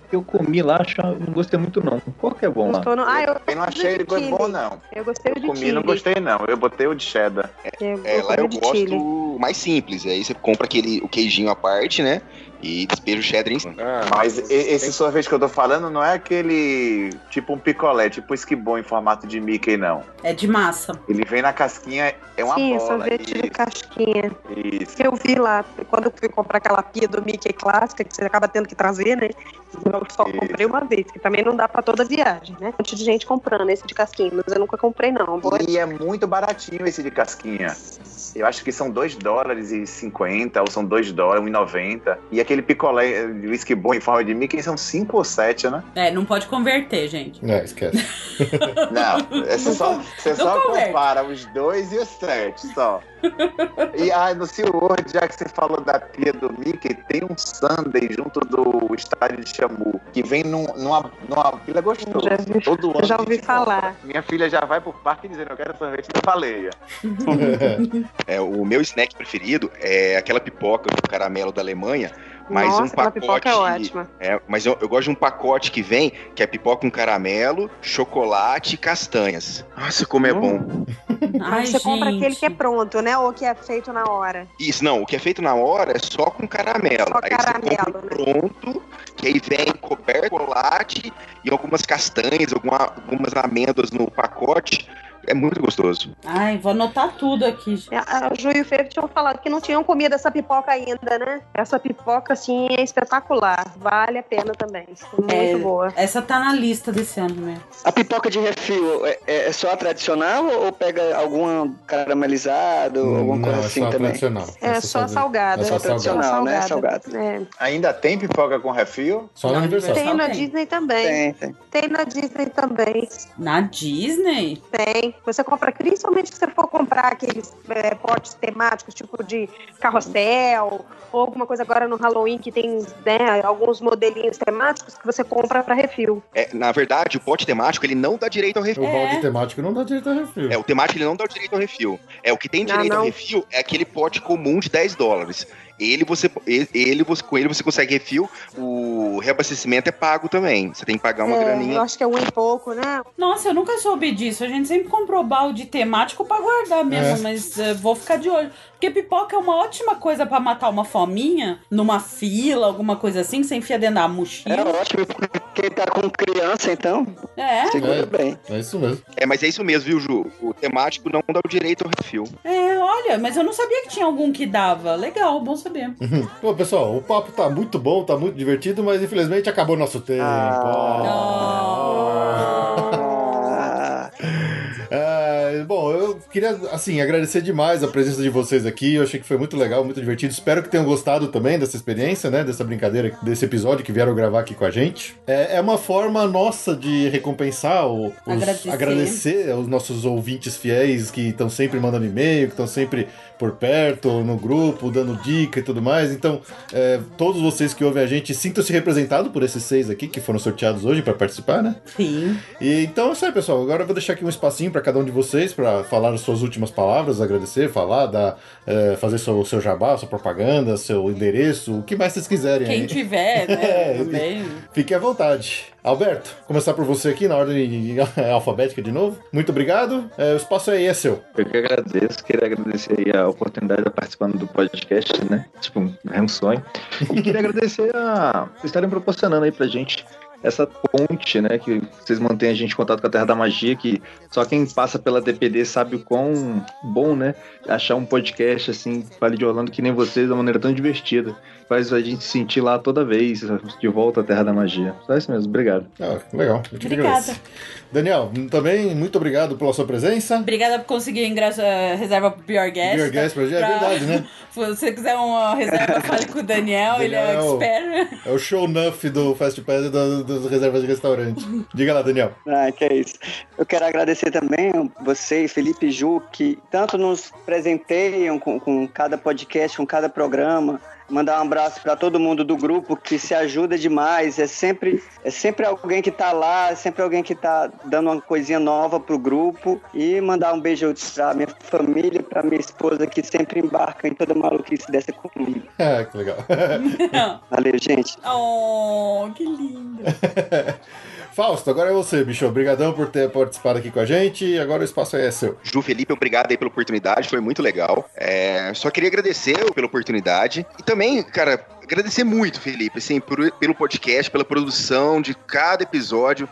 Eu comi lá, acho- não gostei muito não. Qual que é bom lá? Não? Ah, eu, Eu não achei ele de bom, chili. não. eu gostei Eu de comi chile. não gostei, não. Eu botei o de cheddar. Eu, É, eu lá comi eu gosto chile. mais simples. Aí você compra aquele, o queijinho à parte, né? E despeja o cheddar em cima. Ah, Mas esse sorvete que eu tô falando não é aquele tipo um picolé, tipo um esquibom em formato de Mickey, não. É de massa. Ele vem na casquinha, é uma Sim, bola. sorvete de Isso, casquinha. isso. Que eu vi lá, quando eu fui comprar aquela pia do Mickey clássica, que você acaba tendo que trazer, né? Eu só Isso. comprei uma vez, que também não dá pra toda viagem, né? Um monte de gente comprando esse de casquinha, mas eu nunca comprei, não. Vou E é muito baratinho esse de casquinha. Eu acho que são 2 dólares e 50, ou são 2 dólares, 1,90. E é aquele picolé de whisky bom em forma de Mickey são 5 ou 7, né? É, não pode converter, gente. É, esquece. Não, é só, você Não só converte. compara os dois e os sete, só. E ah, no SeaWorld, já que você falou da pia do Mickey, tem um Sunday junto do estádio de Xamu, que vem num, numa, numa pila gostosa. Já vi- Todo ano. já ouvi falar. compra. Minha filha já vai pro parque dizendo, eu quero sorvete da baleia. É, o meu snack preferido é aquela pipoca com caramelo da Alemanha, mas Nossa, um pacote. pipoca é ótima. É, mas eu, eu gosto de um pacote que vem, que é pipoca com caramelo, chocolate e castanhas. Nossa, como é bom. Ai, você compra gente. aquele que é pronto, né? Ou que é feito na hora. Isso, não, o que é feito na hora é só com caramelo. Só aí você caramelo, compra né? pronto, que aí vem coberto de chocolate e algumas castanhas, alguma- algumas amêndoas no pacote. É muito gostoso. Ai, vou anotar tudo aqui. gente. A a Ju e o Fê tinham falado que não tinham comido essa pipoca ainda, né? Essa pipoca, assim, é espetacular. Vale a pena também. Muito É, boa. Essa tá na lista desse ano mesmo. A pipoca de refil é, é só a tradicional ou pega alguma caramelizada alguma coisa Não, é assim só a também? tradicional. É só a salgada. É só a tradicional, né? salgada. Salgada. É. Ainda tem pipoca com refil? Só Não, aniversário. Tem na tem. Disney também. Tem, tem. Tem na Disney também. Na Disney? Tem. Você compra, principalmente se você for comprar aqueles é, potes temáticos, tipo de carrossel, ou alguma coisa agora no Halloween que tem né, alguns modelinhos temáticos que você compra para refil. É, na verdade, o pote temático ele não dá direito ao refil. O É. balde temático não dá direito a refil. É, o temático ele não dá direito ao refil. É, o que tem direito ao não. refil é aquele pote comum de 10 dólares. Ele você, ele, ele você- com ele você consegue refil, o reabastecimento é pago também. Você tem que pagar uma É, eu graninha. acho que é um e pouco, né? Nossa, eu nunca soube disso. A gente sempre comprou balde temático pra guardar mesmo, É. mas eh, vou ficar de olho. Porque pipoca é uma ótima coisa pra matar uma fominha numa fila, alguma coisa assim, que você enfia dentro da É mochila. ótimo, porque quem tá com criança, então, É, segura É. bem. É isso mesmo. É, mas é isso mesmo, viu, Ju? O temático não dá o direito ao refil. é, olha, mas eu não sabia que tinha algum que dava. Legal, bom saber. Bom, pessoal, o papo tá muito bom, tá muito divertido, mas infelizmente acabou nosso tempo. Ah, queria, assim, agradecer demais a presença de vocês aqui. Eu achei que foi muito legal, muito divertido. Espero que tenham gostado também dessa experiência, né? Dessa brincadeira, desse episódio que vieram gravar aqui com a gente. É, é uma forma nossa de recompensar, o, os, Agradecer. agradecer aos nossos ouvintes fiéis que estão sempre mandando e-mail, que estão sempre por perto, no grupo, dando dica e tudo mais. Então, é, todos vocês que ouvem a gente, sintam-se representados por esses seis aqui que foram sorteados hoje para participar, né? Sim. E, então é isso aí, pessoal. Agora eu vou deixar aqui um espacinho para cada um de vocês para falar as suas últimas palavras, agradecer, falar, dar, é, fazer seu, seu jabá, sua propaganda, seu endereço, o que mais vocês quiserem. Quem aí. tiver, né? É, também. Fique à vontade. Alberto, começar por você aqui na ordem alfabética de novo. Muito obrigado. É, o espaço aí é seu. Eu que agradeço, queria agradecer a oportunidade de participando do podcast, né? Tipo, é um sonho. E queria agradecer a estarem proporcionando aí pra gente essa ponte, né? Que vocês mantêm a gente em contato com a Terra da Magia, que só quem passa pela DPD sabe o quão bom, né? Achar um podcast assim, Vale de Orlando, que nem vocês, de uma maneira tão divertida. Faz a gente se sentir lá toda vez, de volta à Terra da Magia. Só isso mesmo, obrigado. Ah, legal. Eu te Obrigada. agradeço. Daniel, também muito obrigado pela sua presença. Obrigada por conseguir ingresso, eh, reserva pro Our Guest. Our Guest pra gente, é verdade, né? Se você quiser uma reserva, fale com o Daniel, ele é Daniel. expert. É o show nuff do Fast Pass e do- das reservas de restaurante. Diga lá, Daniel. Ah, que é isso. Eu quero agradecer também a você, Felipe e Ju, que tanto nos presenteiam com, com cada podcast, com cada programa. Mandar um abraço para todo mundo do grupo que se ajuda demais. É sempre, é sempre alguém que tá lá, é sempre alguém que tá dando uma coisinha nova pro grupo. E mandar um beijo pra minha família, pra minha esposa que sempre embarca em toda maluquice dessa comigo. Ah, que legal. Valeu, gente. oh, que lindo. Fausto, agora é você, bicho. Obrigadão por ter participado aqui com a gente. Agora o espaço é seu. Ju Felipe, obrigado aí pela oportunidade, foi muito legal. É, só queria agradecer pela oportunidade e também, cara, agradecer muito, Felipe, assim, por- pelo podcast, pela produção de cada episódio.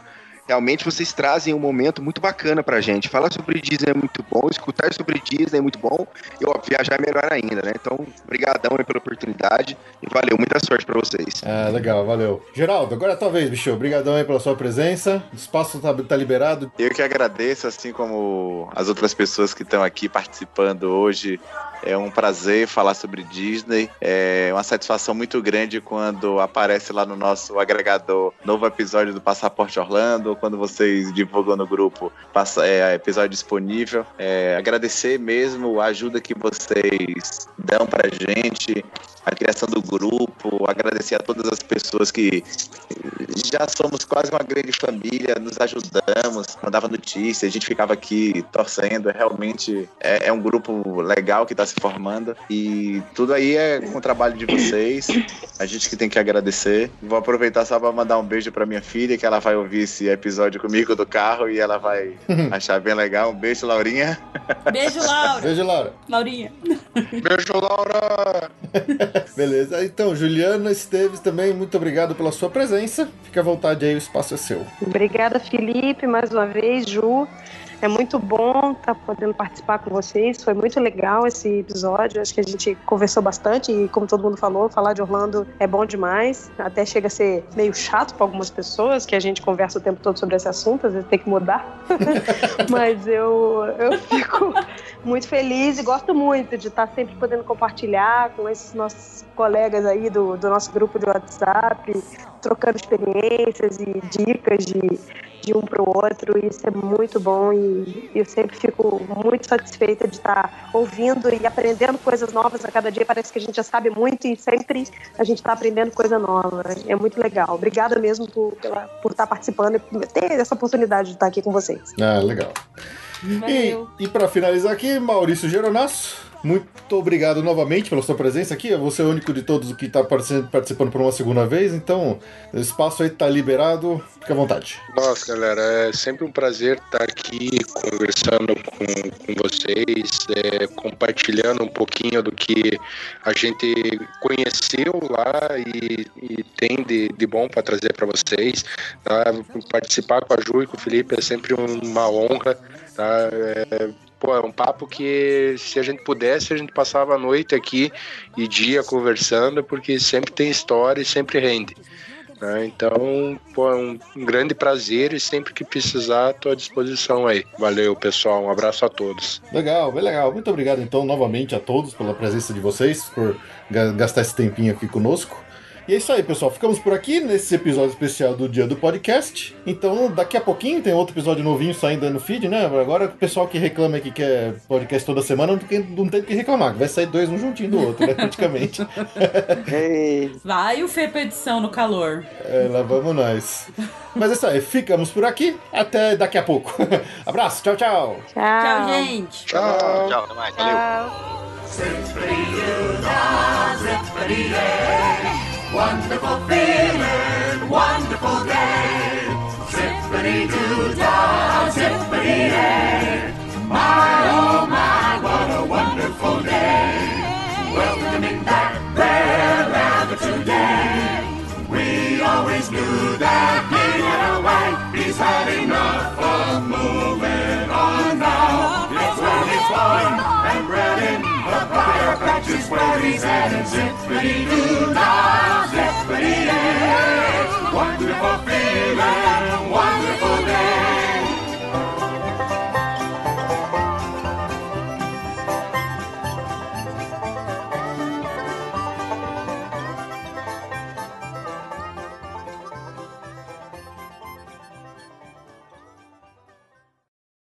Realmente vocês trazem um momento muito bacana pra gente. Falar sobre Disney é muito bom, escutar sobre Disney é muito bom, e ó, viajar é melhor ainda, né? Então, obrigadão aí pela oportunidade e valeu, muita sorte pra vocês. Ah, legal, valeu. Geraldo, agora é a tua vez, bicho. Obrigadão aí pela sua presença. O espaço tá, tá liberado. Eu que agradeço, assim como as outras pessoas que estão aqui participando hoje. É um prazer falar sobre Disney. É uma satisfação muito grande quando aparece lá no nosso agregador novo episódio do Passaporte Orlando, quando vocês divulgam no grupo passa, é, episódio disponível. É, agradecer mesmo a ajuda que vocês dão pra gente, a criação do grupo, agradecer a todas as pessoas que já somos quase uma grande família, nos ajudamos, mandava notícias, a gente ficava aqui torcendo. Realmente é, é um grupo legal que está se formando e tudo aí é com o trabalho de vocês. A gente que tem que agradecer. Vou aproveitar só para mandar um beijo para minha filha, que ela vai ouvir esse episódio comigo do carro e ela vai achar bem legal. Um beijo, Laurinha. Beijo, Laura. Beijo, Laura. Laurinha. Beijo, Laura. Beleza. Então, Juliana Esteves também, muito obrigado pela sua presença. Fique à vontade aí, o espaço é seu. Obrigada, Felipe, mais uma vez, Ju. É muito bom estar podendo participar com vocês. Foi muito legal esse episódio. Acho que a gente conversou bastante e, como todo mundo falou, falar de Orlando é bom demais. Até chega a ser meio chato para algumas pessoas, que a gente conversa o tempo todo sobre esse assunto, às vezes tem que mudar. Mas eu, eu fico muito feliz e gosto muito de estar sempre podendo compartilhar com esses nossos colegas aí do, do nosso grupo de WhatsApp, trocando experiências e dicas de, de um para o outro. Isso é muito bom e eu sempre fico muito satisfeita de estar ouvindo e aprendendo coisas novas a cada dia. Parece que a gente já sabe muito e sempre a gente está aprendendo coisa nova. É muito legal. Obrigada mesmo por, pela, por estar participando e ter essa oportunidade de estar aqui com vocês. Ah, legal. Valeu. E, e para finalizar aqui, Maurício Geronasso, muito obrigado novamente pela sua presença aqui. Você é o único de todos que está participando por uma segunda vez, então o espaço aí está liberado. Fique à vontade. Nossa, galera, é sempre um prazer estar aqui conversando com, com vocês, é, compartilhando um pouquinho do que a gente conheceu lá e, e tem de, de bom para trazer para vocês. Tá? Participar com a Ju e com o Felipe é sempre uma honra. Tá? É, pô, é um papo que se a gente pudesse, a gente passava a noite aqui e dia conversando, porque sempre tem história e sempre rende. né? Então, pô, é um, grande prazer e sempre que precisar, estou à disposição aí. Valeu, pessoal. Um abraço a todos. Legal, bem legal. Muito obrigado então novamente a todos pela presença de vocês, por ga- gastar esse tempinho aqui conosco. E é isso aí, pessoal. Ficamos por aqui nesse episódio especial do dia do podcast. Então, daqui a pouquinho tem outro episódio novinho saindo aí no feed, né? Agora o pessoal que reclama que quer podcast toda semana não tem, não tem o que reclamar. que Vai sair dois um juntinho do outro, né? Praticamente. Vai o Fê pra edição no calor. É, lá vamos nós. Mas é isso aí. Ficamos por aqui. Até daqui a pouco. Abraço. Tchau, tchau. Tchau, gente. Tchau. Tchau, até mais. Valeu. Wonderful feeling, wonderful day. Zippity doo dah, zippity yay. My oh my, what a wonderful day. Welcoming back their rabbit today. We always knew that he had a way. He's had enough of moving on now. It's where he's born and bred in the fire patch is where he's headed. Zippity doo dah, Wonderful feeling, wonderful day.